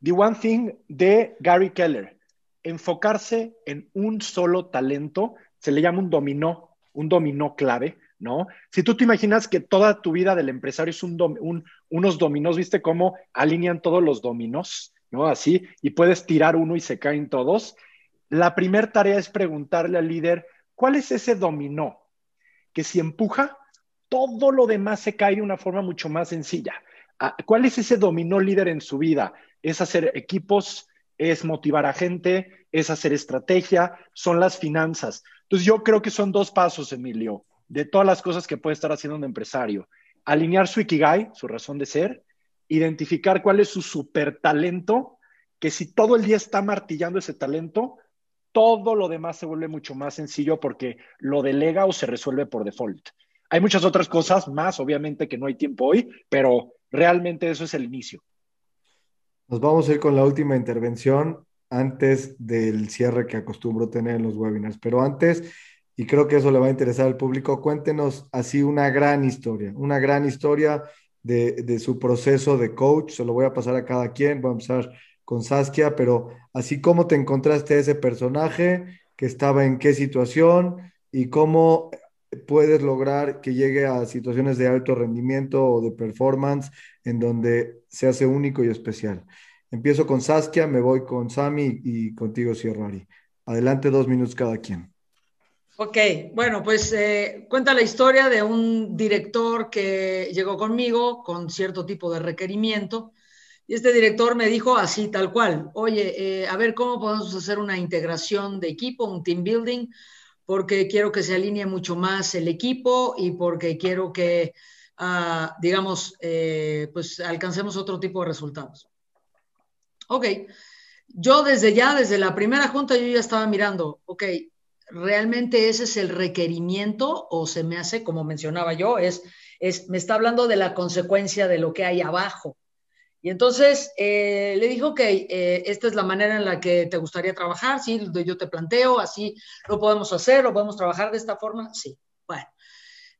the One Thing de Gary Keller. Enfocarse en un solo talento se le llama un dominó, un dominó clave, ¿no? Si tú te imaginas que toda tu vida del empresario es un, un unos dominós, ¿viste cómo alinean todos los dominós? ¿No? Así, y puedes tirar uno y se caen todos. La primera tarea es preguntarle al líder, ¿cuál es ese dominó? Que si empuja, todo lo demás se cae de una forma mucho más sencilla. Ah, ¿Cuál es ese dominó líder en su vida? Es hacer equipos, es motivar a gente, es hacer estrategia, son las finanzas. Entonces yo creo que son dos pasos, Emilio, de todas las cosas que puede estar haciendo un empresario. Alinear su ikigai, su razón de ser, identificar cuál es su super talento, que si todo el día está martillando ese talento, todo lo demás se vuelve mucho más sencillo porque lo delega o se resuelve por default. Hay muchas otras cosas más, obviamente, que no hay tiempo hoy, pero realmente eso es el inicio. Nos vamos a ir con la última intervención antes del cierre que acostumbro tener en los webinars. Pero antes, y creo que eso le va a interesar al público, cuéntenos así una gran historia, una gran historia de, de, su proceso de coach. Se lo voy a pasar a cada quien. Voy a empezar con Saskia, pero así cómo te encontraste a ese personaje, que estaba en qué situación y cómo puedes lograr que llegue a situaciones de alto rendimiento o de performance en donde se hace único y especial. Empiezo con Saskia, me voy con Sami y contigo cierro Ari. Adelante, dos minutos cada quien. Ok, bueno, pues eh, cuenta la historia de un director que llegó conmigo con cierto tipo de requerimiento y este director me dijo así, tal cual, oye, eh, a ver cómo podemos hacer una integración de equipo, un team building, porque quiero que se alinee mucho más el equipo y porque quiero que, uh, digamos, eh, pues alcancemos otro tipo de resultados. Ok, yo desde ya, desde la primera junta, yo ya estaba mirando, ok, realmente ese es el requerimiento o se me hace, como mencionaba yo, es, es me está hablando de la consecuencia de lo que hay abajo. Y entonces eh, le dijo, ok, eh, esta es la manera en la que te gustaría trabajar, sí, yo te planteo, así lo podemos hacer, lo podemos trabajar de esta forma, sí. Bueno,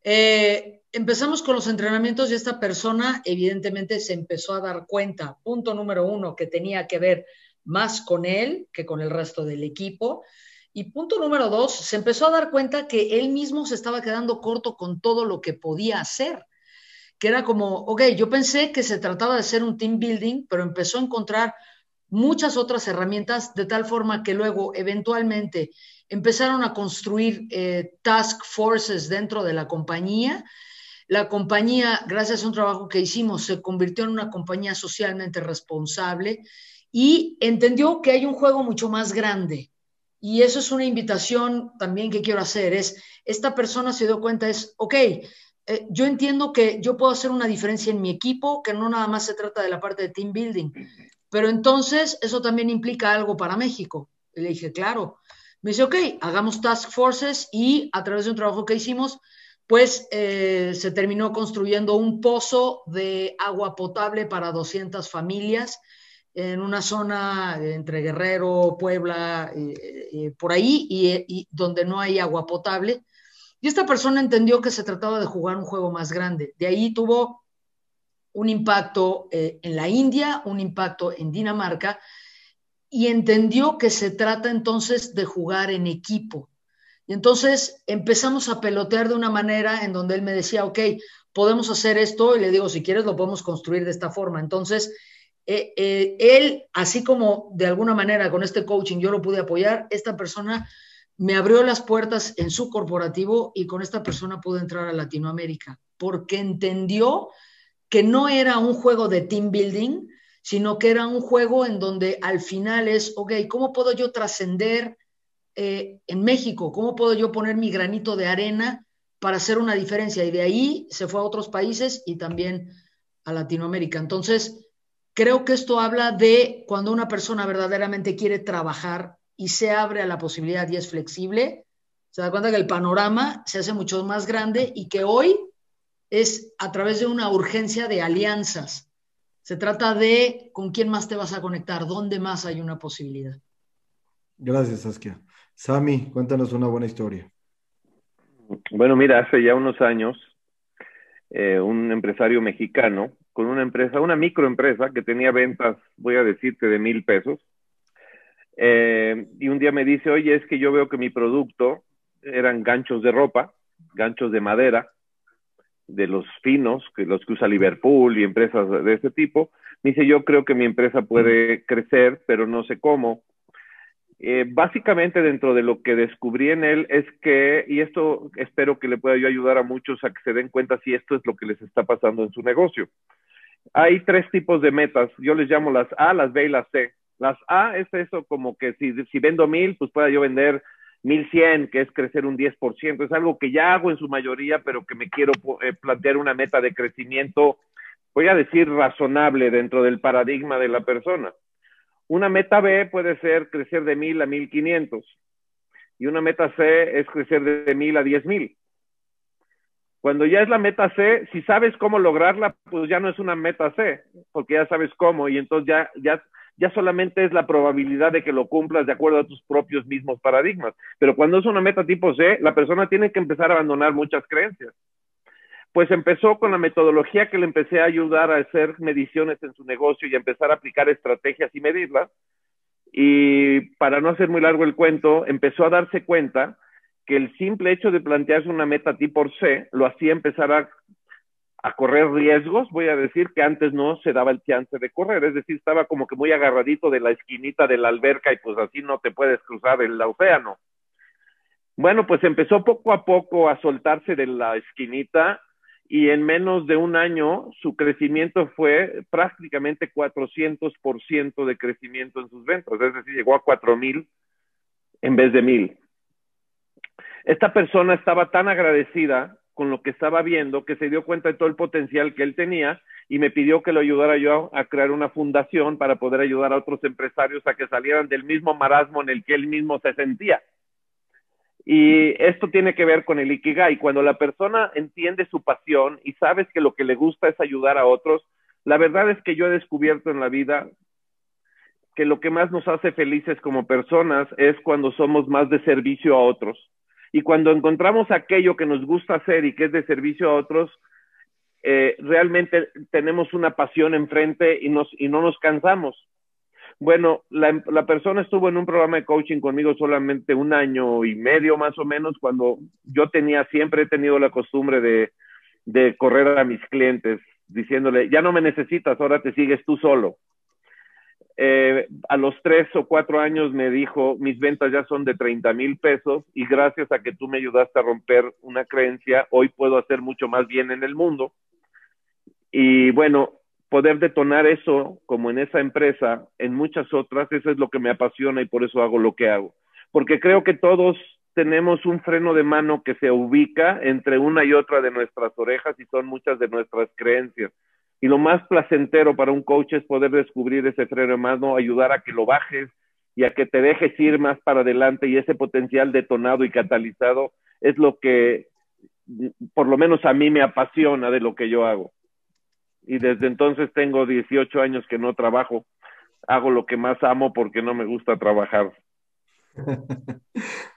eh, empezamos con los entrenamientos y esta persona evidentemente se empezó a dar cuenta, punto número uno, que tenía que ver más con él que con el resto del equipo. Y punto número dos, se empezó a dar cuenta que él mismo se estaba quedando corto con todo lo que podía hacer que era como, ok, yo pensé que se trataba de hacer un team building, pero empezó a encontrar muchas otras herramientas de tal forma que luego eventualmente empezaron a construir eh, task forces dentro de la compañía. La compañía, gracias a un trabajo que hicimos, se convirtió en una compañía socialmente responsable y entendió que hay un juego mucho más grande. Y eso es una invitación también que quiero hacer, es, esta persona se dio cuenta, es, ok, eh, yo entiendo que yo puedo hacer una diferencia en mi equipo, que no nada más se trata de la parte de team building, pero entonces eso también implica algo para México. Le dije, claro. Me dice, ok, hagamos task forces y a través de un trabajo que hicimos, pues eh, se terminó construyendo un pozo de agua potable para 200 familias en una zona entre Guerrero, Puebla, eh, por ahí, y donde no hay agua potable y esta persona entendió que se trataba de jugar un juego más grande. De ahí tuvo un impacto eh, en la India, un impacto en Dinamarca, y entendió que se trata entonces de jugar en equipo. Y entonces empezamos a pelotear de una manera en donde él me decía, ok, podemos hacer esto, y le digo, si quieres lo podemos construir de esta forma. Entonces, eh, eh, él, así como de alguna manera con este coaching yo lo pude apoyar, esta persona me abrió las puertas en su corporativo y con esta persona pude entrar a Latinoamérica, porque entendió que no era un juego de team building, sino que era un juego en donde al final es, ok, ¿cómo puedo yo trascender eh, en México? ¿Cómo puedo yo poner mi granito de arena para hacer una diferencia? Y de ahí se fue a otros países y también a Latinoamérica. Entonces, creo que esto habla de cuando una persona verdaderamente quiere trabajar y se abre a la posibilidad y es flexible, se da cuenta que el panorama se hace mucho más grande y que hoy es a través de una urgencia de alianzas. Se trata de con quién más te vas a conectar, dónde más hay una posibilidad. Gracias, Saskia. Sami, cuéntanos una buena historia. Bueno, mira, hace ya unos años, eh, un empresario mexicano con una empresa, una microempresa que tenía ventas, voy a decirte, de mil pesos. Eh, y un día me dice, oye, es que yo veo que mi producto eran ganchos de ropa, ganchos de madera, de los finos, que los que usa Liverpool y empresas de ese tipo. Me dice, yo creo que mi empresa puede crecer, pero no sé cómo. Eh, básicamente dentro de lo que descubrí en él es que, y esto espero que le pueda yo ayudar a muchos a que se den cuenta si esto es lo que les está pasando en su negocio. Hay tres tipos de metas, yo les llamo las A, las B y las C. Las A es eso como que si, vendo mil, pues pueda yo vender 1100, que es crecer un 10%. Es algo que ya hago en su mayoría, pero que me quiero eh, plantear una meta de crecimiento, voy a decir, razonable dentro del paradigma de la persona. Una meta B puede ser crecer de 1000 a 1500 y una meta C es crecer de 1000 a 10000. Cuando ya es la meta C, si sabes cómo lograrla, pues ya no es una meta C, porque ya sabes cómo y entonces ya, ya ya solamente es la probabilidad de que lo cumplas de acuerdo a tus propios mismos paradigmas. Pero cuando es una meta tipo C, la persona tiene que empezar a abandonar muchas creencias. Pues empezó con la metodología que le empecé a ayudar a hacer mediciones en su negocio y a empezar a aplicar estrategias y medirlas. Y para no hacer muy largo el cuento, empezó a darse cuenta que el simple hecho de plantearse una meta tipo C lo hacía empezar a a correr riesgos, voy a decir que antes no se daba el chance de correr, es decir, estaba como que muy agarradito de la esquinita de la alberca y pues así no te puedes cruzar el océano. Bueno, pues empezó poco a poco a soltarse de la esquinita y en menos de un año su crecimiento fue prácticamente 400% de crecimiento en sus ventas, es decir, llegó a 4000 en vez de 1000. Esta persona estaba tan agradecida con lo que estaba viendo, que se dio cuenta de todo el potencial que él tenía y me pidió que lo ayudara yo a crear una fundación para poder ayudar a otros empresarios a que salieran del mismo marasmo en el que él mismo se sentía. Y esto tiene que ver con el Ikigai. Cuando la persona entiende su pasión y sabes que lo que le gusta es ayudar a otros, la verdad es que yo he descubierto en la vida que lo que más nos hace felices como personas es cuando somos más de servicio a otros y cuando encontramos aquello que nos gusta hacer y que es de servicio a otros, eh, realmente tenemos una pasión enfrente y, nos, y no nos cansamos. Bueno, la, la, persona estuvo en un programa de coaching conmigo solamente un año y medio más o menos, cuando yo tenía, siempre he tenido la costumbre de, de correr a mis clientes diciéndole, ya no me necesitas, ahora te sigues tú solo. Eh, a los tres o cuatro años me dijo, mis ventas ya son de 30 mil pesos y gracias a que tú me ayudaste a romper una creencia, hoy puedo hacer mucho más bien en el mundo. Y bueno, poder detonar eso como en esa empresa, en muchas otras, eso es lo que me apasiona y por eso hago lo que hago. Porque creo que todos tenemos un freno de mano que se ubica entre una y otra de nuestras orejas y son muchas de nuestras creencias. Y lo más placentero para un coach es poder descubrir ese freno más, no ayudar a que lo bajes y a que te dejes ir más para adelante y ese potencial detonado y catalizado es lo que por lo menos a mí me apasiona de lo que yo hago. Y desde entonces tengo 18 años que no trabajo. Hago lo que más amo porque no me gusta trabajar.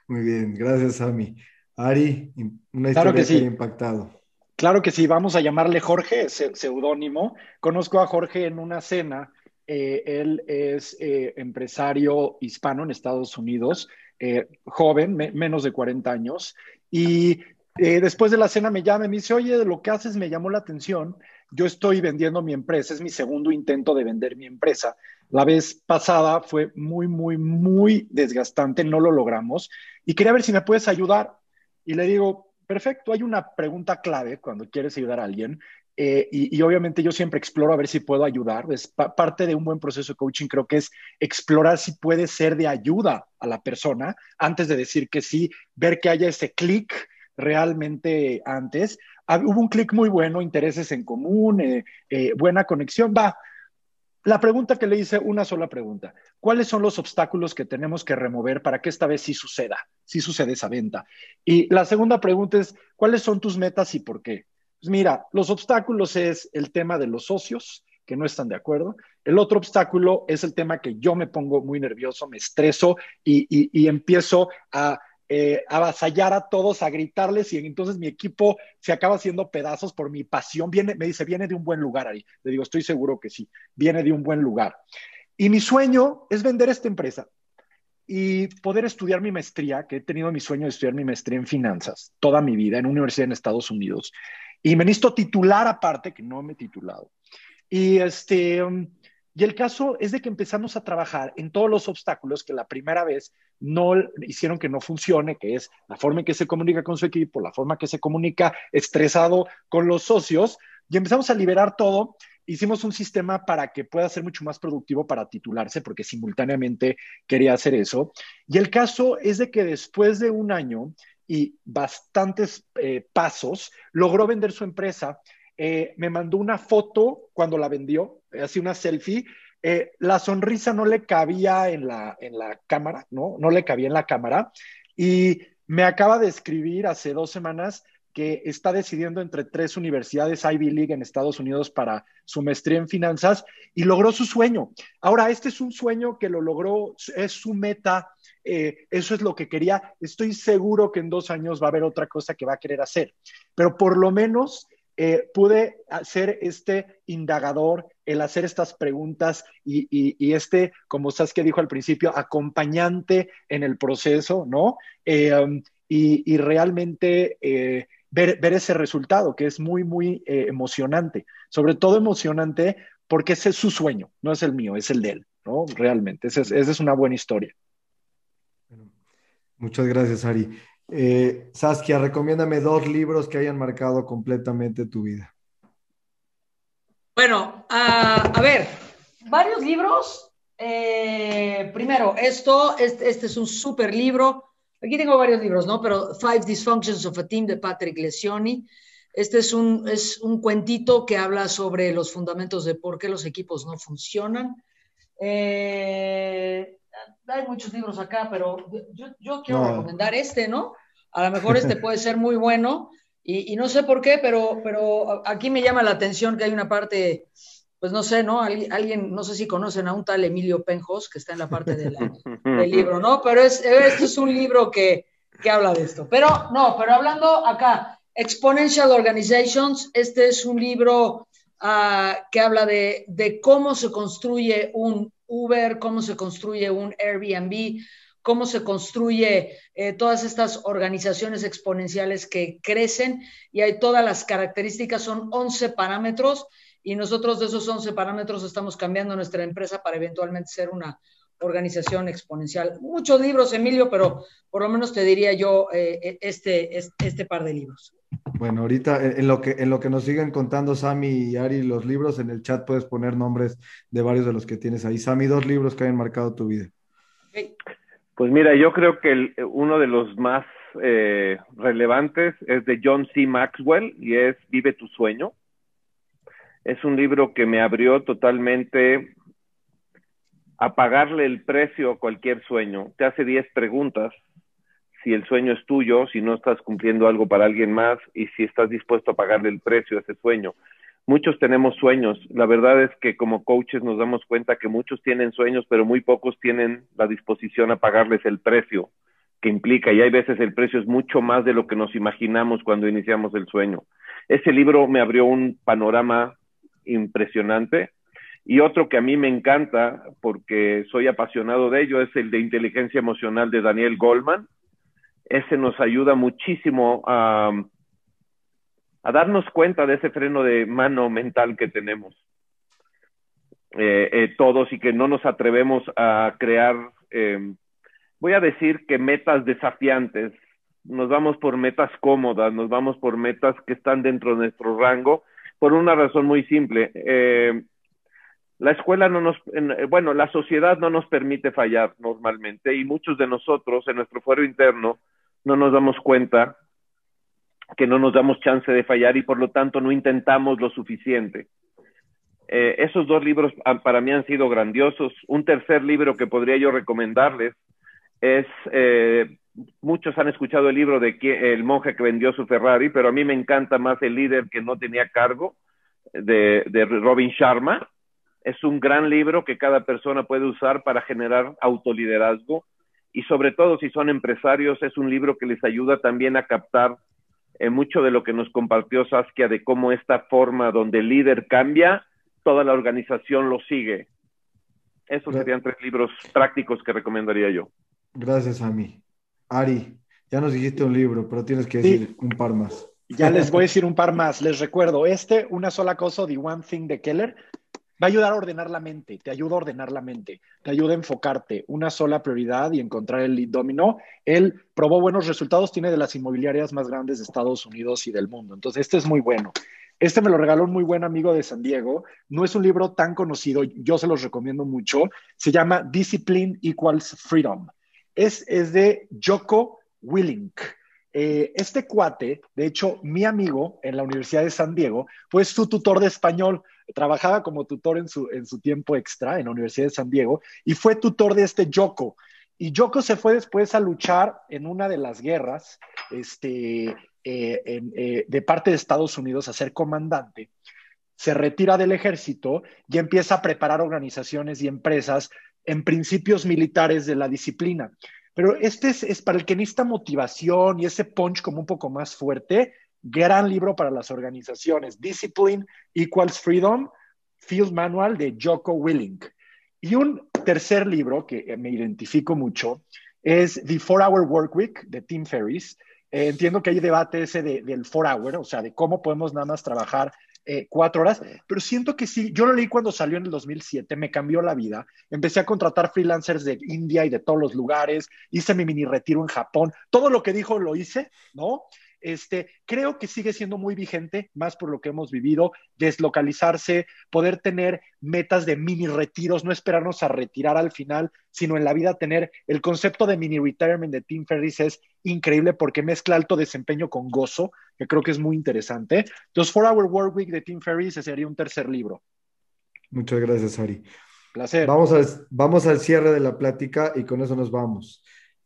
Muy bien, gracias, Ami. Ari, una historia que, sí. ha impactado. Claro que sí, vamos a llamarle Jorge, seudónimo. Conozco a Jorge en una cena. Eh, él es eh, empresario hispano en Estados Unidos, eh, joven, menos de 40 años. Y después de la cena me llama y me dice, oye, lo que haces me llamó la atención. Yo estoy vendiendo mi empresa, es mi segundo intento de vender mi empresa. La vez pasada fue muy, muy, muy desgastante, no lo logramos. Y quería ver si me puedes ayudar. Y le digo, perfecto, hay una pregunta clave cuando quieres ayudar a alguien eh, y, obviamente yo siempre exploro a ver si puedo ayudar. Es parte de un buen proceso de coaching, creo que es explorar si puede ser de ayuda a la persona antes de decir que sí, ver que haya ese clic realmente antes. Ah, hubo un clic muy bueno, intereses en común, eh, eh, buena conexión, va. La pregunta que le hice, una sola pregunta. ¿Cuáles son los obstáculos que tenemos que remover para que esta vez sí suceda, sí suceda esa venta? Y la segunda pregunta es, ¿cuáles son tus metas y por qué? Pues mira, los obstáculos es el tema de los socios que no están de acuerdo. El otro obstáculo es el tema que yo me pongo muy nervioso, me estreso y, y empiezo a eh, avasallar a todos, a gritarles y entonces mi equipo se acaba haciendo pedazos por mi pasión. Viene, me dice, viene de un buen lugar ahí. Le digo, estoy seguro que sí, viene de un buen lugar. Y mi sueño es vender esta empresa y poder estudiar mi maestría, que he tenido mi sueño de estudiar mi maestría en finanzas toda mi vida en una universidad en Estados Unidos. Y me necesito titular aparte, que no me he titulado. Y este, y el caso es de que empezamos a trabajar en todos los obstáculos que la primera vez no hicieron que no funcione, que es la forma en que se comunica con su equipo, la forma en que se comunica estresado con los socios, y empezamos a liberar todo. Hicimos un sistema para que pueda ser mucho más productivo para titularse, porque simultáneamente quería hacer eso. Y el caso es de que después de un año y bastantes eh, pasos, logró vender su empresa eh, me mandó una foto cuando la vendió, así una selfie. Eh, la sonrisa no le cabía en la, en la cámara, ¿no? No le cabía en la cámara. Y me acaba de escribir hace dos semanas que está decidiendo entre tres universidades Ivy League en Estados Unidos para su maestría en finanzas y logró su sueño. Ahora, este es un sueño que lo logró, es su meta, eh, eso es lo que quería. Estoy seguro que en dos años va a haber otra cosa que va a querer hacer, pero por lo menos eh, pude hacer este indagador, el hacer estas preguntas y, este, como que dijo al principio, acompañante en el proceso, ¿no? Eh, um, y, realmente eh, ver, ese resultado, que es muy, muy emocionante. Sobre todo emocionante porque ese es su sueño, no es el mío, es el de él, ¿no? Realmente, esa es una buena historia. Muchas gracias, Ari. Eh, Saskia, recomiéndame dos libros que hayan marcado completamente tu vida. Bueno, a ver, varios libros. Eh, primero, esto, este, este, es un súper libro. Aquí tengo varios libros, ¿no? Pero Five Dysfunctions of a Team de Patrick Lencioni. Este es un, es un cuentito que habla sobre los fundamentos de por qué los equipos no funcionan. Eh, hay muchos libros acá, pero yo, quiero recomendar este, ¿no? A lo mejor este puede ser muy bueno y, no sé por qué, pero, pero aquí me llama la atención que hay una parte, pues no sé, ¿no? Alguien, no sé si conocen a un tal Emilio Penjos, que está en la parte del libro, ¿no? Pero es, este es un libro que, que habla de esto. Pero no, pero hablando acá, Exponential Organizations, este es un libro ah, que habla de, de, cómo se construye un Uber, cómo se construye un Airbnb, cómo se construye eh, todas estas organizaciones exponenciales que crecen y hay todas las características, son 11 parámetros y nosotros de esos 11 parámetros estamos cambiando nuestra empresa para eventualmente ser una organización exponencial. Muchos libros, Emilio, pero por lo menos te diría yo eh, este, este, par de libros. Bueno, ahorita en lo, que, en lo que nos siguen contando Sami y Ari los libros, en el chat puedes poner nombres de varios de los que tienes ahí. Sami, dos libros que hayan marcado tu vida. Pues mira, yo creo que uno de los más eh, relevantes es de John C. Maxwell y es Vive tu sueño. Es un libro que me abrió totalmente a pagarle el precio a cualquier sueño. Te hace 10 preguntas. Si el sueño es tuyo, si no estás cumpliendo algo para alguien más y si estás dispuesto a pagarle el precio a ese sueño muchos tenemos sueños. La verdad es que como coaches nos damos cuenta que muchos tienen sueños, pero muy pocos tienen la disposición a pagarles el precio que implica. Y hay veces el precio es mucho más de lo que nos imaginamos cuando iniciamos el sueño. Ese libro me abrió un panorama impresionante. Y otro que a mí me encanta, porque soy apasionado de ello, es el de inteligencia emocional de Daniel Goldman. Ese nos ayuda muchísimo a a darnos cuenta de ese freno de mano mental que tenemos eh, eh, todos y que no nos atrevemos a crear, eh, voy a decir que metas desafiantes, nos vamos por metas cómodas, nos vamos por metas que están dentro de nuestro rango, por una razón muy simple. la escuela no nos, bueno, la sociedad no nos permite fallar normalmente y muchos de nosotros en nuestro fuero interno no nos damos cuenta que no nos damos chance de fallar y por lo tanto no intentamos lo suficiente. Eh, esos dos libros para mí han sido grandiosos. Un tercer libro que podría yo recomendarles es, eh, muchos han escuchado el libro de El monje que vendió su Ferrari, pero a mí me encanta más El líder que no tenía cargo de, de Robin Sharma. Es un gran libro que cada persona puede usar para generar autoliderazgo y sobre todo si son empresarios, es un libro que les ayuda también a captar eh, mucho de lo que nos compartió Saskia de cómo esta forma donde el líder cambia, toda la organización lo sigue. Esos serían tres libros prácticos que recomendaría yo. Gracias a mí. Ari, ya nos dijiste un libro, pero tienes que decir un par más. Ya les voy a decir un par más. Les recuerdo, este, Una sola cosa, The One Thing de Keller, va a ayudar a ordenar la mente, te ayuda a ordenar la mente, te ayuda a enfocarte, una sola prioridad y encontrar el lead dominó. Él probó buenos resultados, tiene de las inmobiliarias más grandes de Estados Unidos y del mundo. Entonces, este es muy bueno. Este me lo regaló un muy buen amigo de San Diego. No es un libro tan conocido, yo se los recomiendo mucho. Se llama Discipline Equals Freedom. Es, es de Joko Willink. Eh, este cuate, de hecho, mi amigo en la Universidad de San Diego, fue su tutor de español. Trabajaba como tutor en su, en su tiempo extra en la Universidad de San Diego y fue tutor de este Yoko. Y Yoko se fue después a luchar en una de las guerras este, eh, eh, de parte de Estados Unidos a ser comandante. Se retira del ejército y empieza a preparar organizaciones y empresas en principios militares de la disciplina. Pero este es, para el que necesita motivación y ese punch como un poco más fuerte. Gran libro para las organizaciones. Discipline Equals Freedom, Field Manual de Joko Willink. Y un tercer libro que me identifico mucho es The Four Hour Work Week de Tim Ferriss. Eh, entiendo que hay debate ese del four hour, o sea, de cómo podemos nada más trabajar eh, cuatro horas, pero siento que sí, yo lo leí cuando salió en el 2007, me cambió la vida, empecé a contratar freelancers de India y de todos los lugares, hice mi mini retiro en Japón, todo lo que dijo lo hice, ¿no? Este, creo que sigue siendo muy vigente, más por lo que hemos vivido, deslocalizarse, poder tener metas de mini retiros, no esperarnos a retirar al final, sino en la vida tener el concepto de mini retirement de Tim Ferriss es increíble porque mezcla alto desempeño con gozo, que creo que es muy interesante. Entonces, Four Hour Work Week de Tim Ferriss sería un tercer libro. Muchas gracias, Ari. Placer. Vamos, vamos al cierre de la plática y con eso nos vamos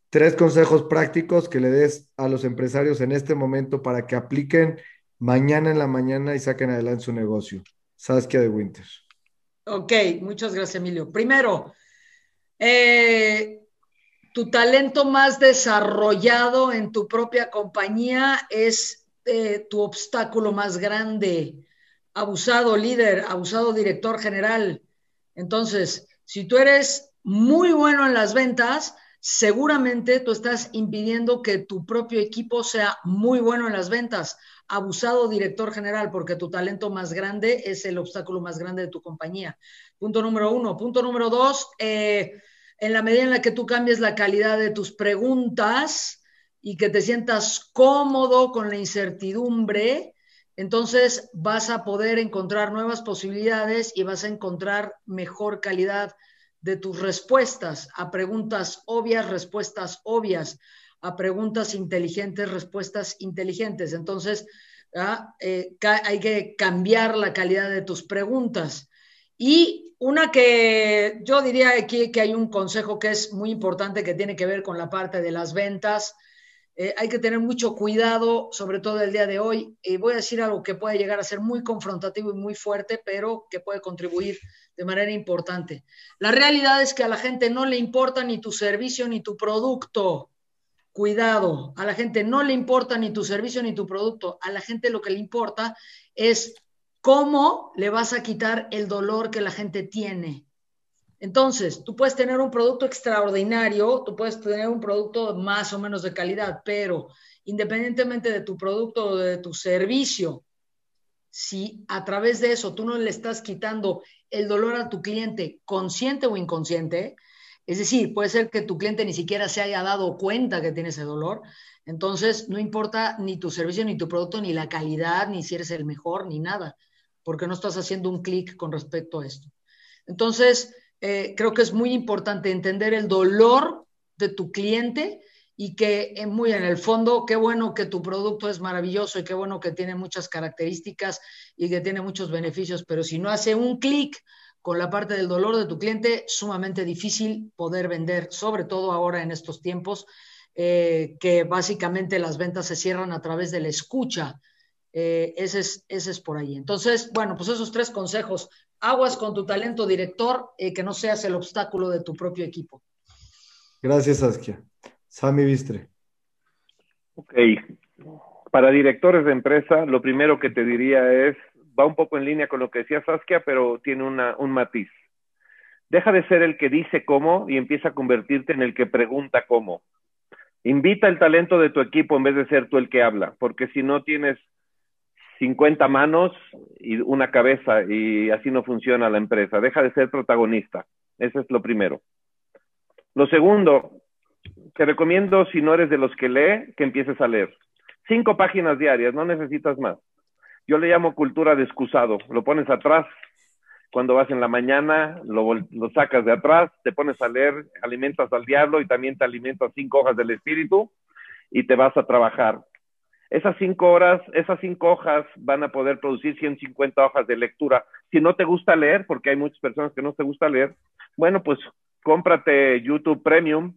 tres consejos prácticos que le des a los empresarios en este momento para que apliquen mañana en la mañana y saquen adelante su negocio. Saskia de Winter. Ok, muchas gracias, Emilio. Primero, eh, tu talento más desarrollado en tu propia compañía es eh, tu obstáculo más grande. Abusado líder, abusado director general. Entonces, si tú eres muy bueno en las ventas, seguramente tú estás impidiendo que tu propio equipo sea muy bueno en las ventas. Abusado director general, porque tu talento más grande es el obstáculo más grande de tu compañía. Punto número uno. Punto número dos, eh, en la medida en la que tú cambies la calidad de tus preguntas y que te sientas cómodo con la incertidumbre, entonces vas a poder encontrar nuevas posibilidades y vas a encontrar mejor calidad de tus respuestas a preguntas obvias, respuestas obvias, a preguntas inteligentes, respuestas inteligentes. Entonces, ¿ah? eh, hay que cambiar la calidad de tus preguntas. Y una que yo diría aquí que hay un consejo que es muy importante que tiene que ver con la parte de las ventas. Eh, hay que tener mucho cuidado, sobre todo el día de hoy. Y voy a decir algo que puede llegar a ser muy confrontativo y muy fuerte, pero que puede contribuir de manera importante. La realidad es que a la gente no le importa ni tu servicio ni tu producto. Cuidado, a la gente no le importa ni tu servicio ni tu producto. A la gente lo que le importa es cómo le vas a quitar el dolor que la gente tiene. Entonces, tú puedes tener un producto extraordinario, tú puedes tener un producto más o menos de calidad, pero independientemente de tu producto o de tu servicio, si a través de eso tú no le estás quitando el dolor a tu cliente, consciente o inconsciente, es decir, puede ser que tu cliente ni siquiera se haya dado cuenta que tiene ese dolor, entonces no importa ni tu servicio, ni tu producto, ni la calidad, ni si eres el mejor, ni nada, porque no estás haciendo un clic con respecto a esto. Entonces, eh, creo que es muy importante entender el dolor de tu cliente y que eh, muy en el fondo, qué bueno que tu producto es maravilloso y qué bueno que tiene muchas características y que tiene muchos beneficios, pero si no hace un clic con la parte del dolor de tu cliente, sumamente difícil poder vender, sobre todo ahora en estos tiempos, eh, que básicamente las ventas se cierran a través de la escucha. Eh, ese, es, ese es por ahí. Entonces, bueno, pues esos tres consejos. Aguas con tu talento director, que no seas el obstáculo de tu propio equipo. Gracias, Saskia. Sami Vistre. Ok. Para directores de empresa, lo primero que te diría es, va un poco en línea con lo que decía Saskia, pero tiene una, un matiz. Deja de ser el que dice cómo y empieza a convertirte en el que pregunta cómo. Invita el talento de tu equipo en vez de ser tú el que habla, porque si no tienes 50 manos y una cabeza y así no funciona la empresa. Deja de ser protagonista. Eso es lo primero. Lo segundo, te recomiendo, si no eres de los que lee, que empieces a leer. Cinco páginas diarias, no necesitas más. Yo le llamo cultura de excusado. Lo pones atrás cuando vas en la mañana, lo, lo, sacas de atrás, te pones a leer, alimentas al diablo y también te alimentas cinco hojas del espíritu y te vas a trabajar. Esas cinco horas, esas cinco hojas van a poder producir 150 hojas de lectura. Si no te gusta leer, porque hay muchas personas que no te gusta leer, bueno, pues cómprate YouTube Premium,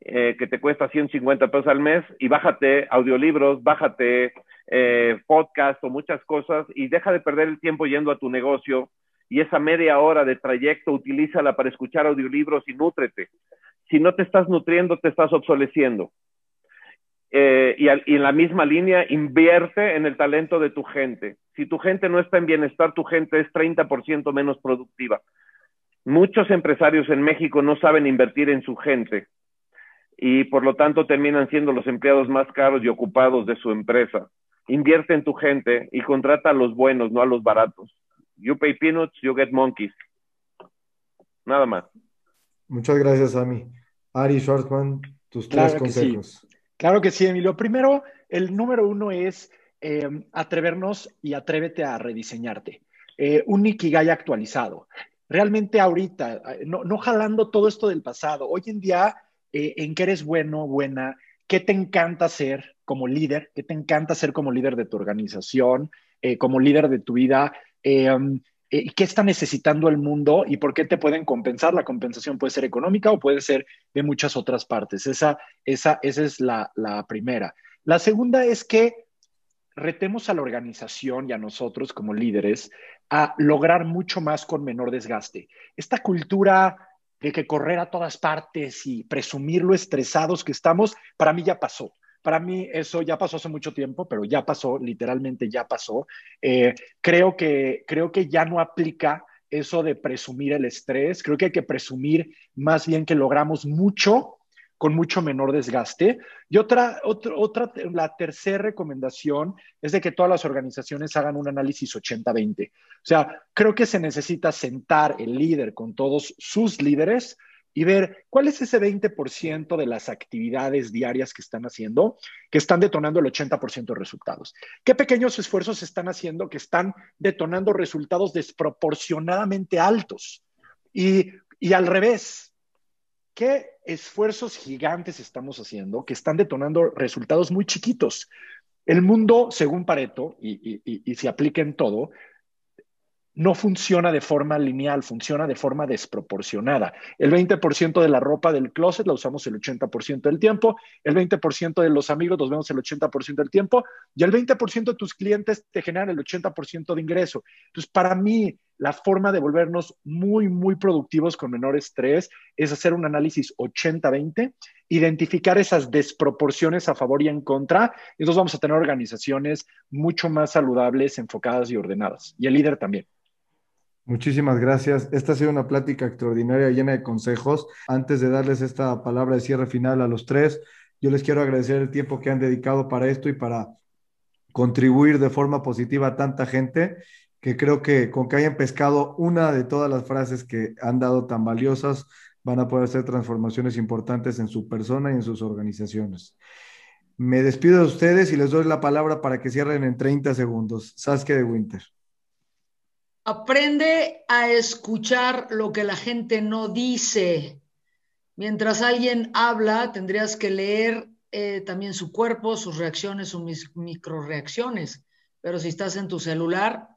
eh, que te cuesta 150 pesos al mes, y bájate audiolibros, bájate eh, podcast o muchas cosas, y deja de perder el tiempo yendo a tu negocio y esa media hora de trayecto utilízala para escuchar audiolibros y nútrete. Si no te estás nutriendo, te estás obsoleciendo. Eh, y, y, en la misma línea, invierte en el talento de tu gente. Si tu gente no está en bienestar, tu gente es 30% menos productiva. Muchos empresarios en México no saben invertir en su gente y por lo tanto terminan siendo los empleados más caros y ocupados de su empresa. Invierte en tu gente y contrata a los buenos, no a los baratos. You pay peanuts, you get monkeys. Nada más. Muchas gracias, Ami. Ari Schwartzman, tus tres consejos. Claro que sí, Emilio. Primero, el número uno es eh, atrevernos y atrévete a rediseñarte. Eh, un Ikigai actualizado. Realmente ahorita, eh, no, no, jalando todo esto del pasado, hoy en día, eh, en qué eres bueno, buena, qué te encanta ser como líder, qué te encanta ser como líder de tu organización, eh, como líder de tu vida, um, qué está necesitando el mundo y por qué te pueden compensar. La compensación puede ser económica o puede ser de muchas otras partes. Esa, esa, esa es la primera. La segunda es que retemos a la organización y a nosotros como líderes a lograr mucho más con menor desgaste. Esta cultura de que correr a todas partes y presumir lo estresados que estamos, para mí ya pasó. Para mí eso ya pasó hace mucho tiempo, pero ya pasó, literalmente ya pasó. Eh, creo, que, creo que ya no aplica eso de presumir el estrés. Creo que hay que presumir más bien que logramos mucho con mucho menor desgaste. Y otra, otra, otra la tercera recomendación es de que todas las organizaciones hagan un análisis 80-20. O sea, creo que se necesita sentar el líder con todos sus líderes y ver cuál es ese 20% de las actividades diarias que están haciendo que están detonando el 80% de resultados. ¿Qué pequeños esfuerzos están haciendo que están detonando resultados desproporcionadamente altos? Y, y al revés, ¿qué esfuerzos gigantes estamos haciendo que están detonando resultados muy chiquitos? El mundo, según Pareto, y, y, y se aplica en todo, no funciona de forma lineal, funciona de forma desproporcionada. El 20% de la ropa del closet la usamos el 80% del tiempo, el 20% de los amigos los vemos el 80% del tiempo y el 20% de tus clientes te generan el 80% de ingreso. Entonces, para mí, la forma de volvernos muy, muy productivos con menor estrés es hacer un análisis 80-20, identificar esas desproporciones a favor y en contra, y entonces vamos a tener organizaciones mucho más saludables, enfocadas y ordenadas. Y el líder también. Muchísimas gracias. Esta ha sido una plática extraordinaria, llena de consejos. Antes de darles esta palabra de cierre final a los tres, yo les quiero agradecer el tiempo que han dedicado para esto y para contribuir de forma positiva a tanta gente que creo que con que hayan pescado una de todas las frases que han dado tan valiosas, van a poder hacer transformaciones importantes en su persona y en sus organizaciones. Me despido de ustedes y les doy la palabra para que cierren en 30 segundos. Saskia de Winter. Aprende a escuchar lo que la gente no dice. Mientras alguien habla, tendrías que leer eh, también su cuerpo, sus reacciones, sus microreacciones. Pero si estás en tu celular,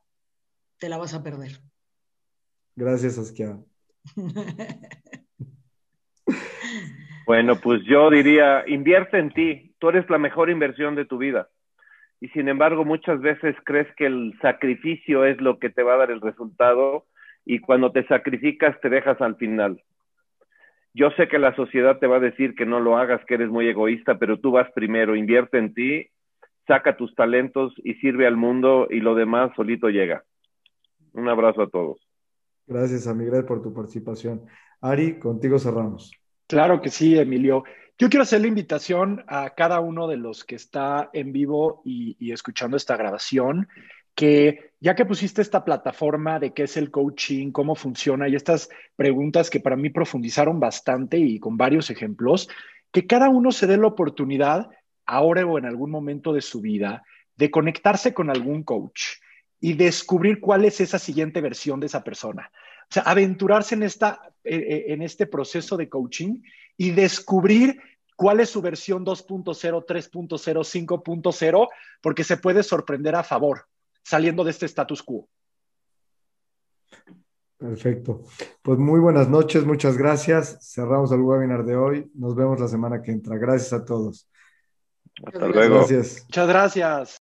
te la vas a perder. Gracias, Saskia. bueno, pues yo diría, invierte en ti. Tú eres la mejor inversión de tu vida y sin embargo muchas veces crees que el sacrificio es lo que te va a dar el resultado y cuando te sacrificas te dejas al final. Yo sé que la sociedad te va a decir que no lo hagas, que eres muy egoísta, pero tú vas primero, invierte en ti, saca tus talentos y sirve al mundo y lo demás solito llega. Un abrazo a todos. Gracias, Miguel, por tu participación. Ari, contigo cerramos. Claro que sí, Emilio. Yo quiero hacer la invitación a cada uno de los que está en vivo y, y escuchando esta grabación que ya que pusiste esta plataforma de qué es el coaching, cómo funciona y estas preguntas que para mí profundizaron bastante y con varios ejemplos, que cada uno se dé la oportunidad, ahora o en algún momento de su vida, de conectarse con algún coach y descubrir cuál es esa siguiente versión de esa persona. O sea, aventurarse en, esta, eh, eh, en este proceso de coaching y descubrir cuál es su versión 2.0, 3.0, 5.0, porque se puede sorprender a favor saliendo de este status quo. Perfecto. Pues muy buenas noches, muchas gracias. Cerramos el webinar de hoy. Nos vemos la semana que entra. Gracias a todos. Hasta luego. Gracias. Muchas gracias.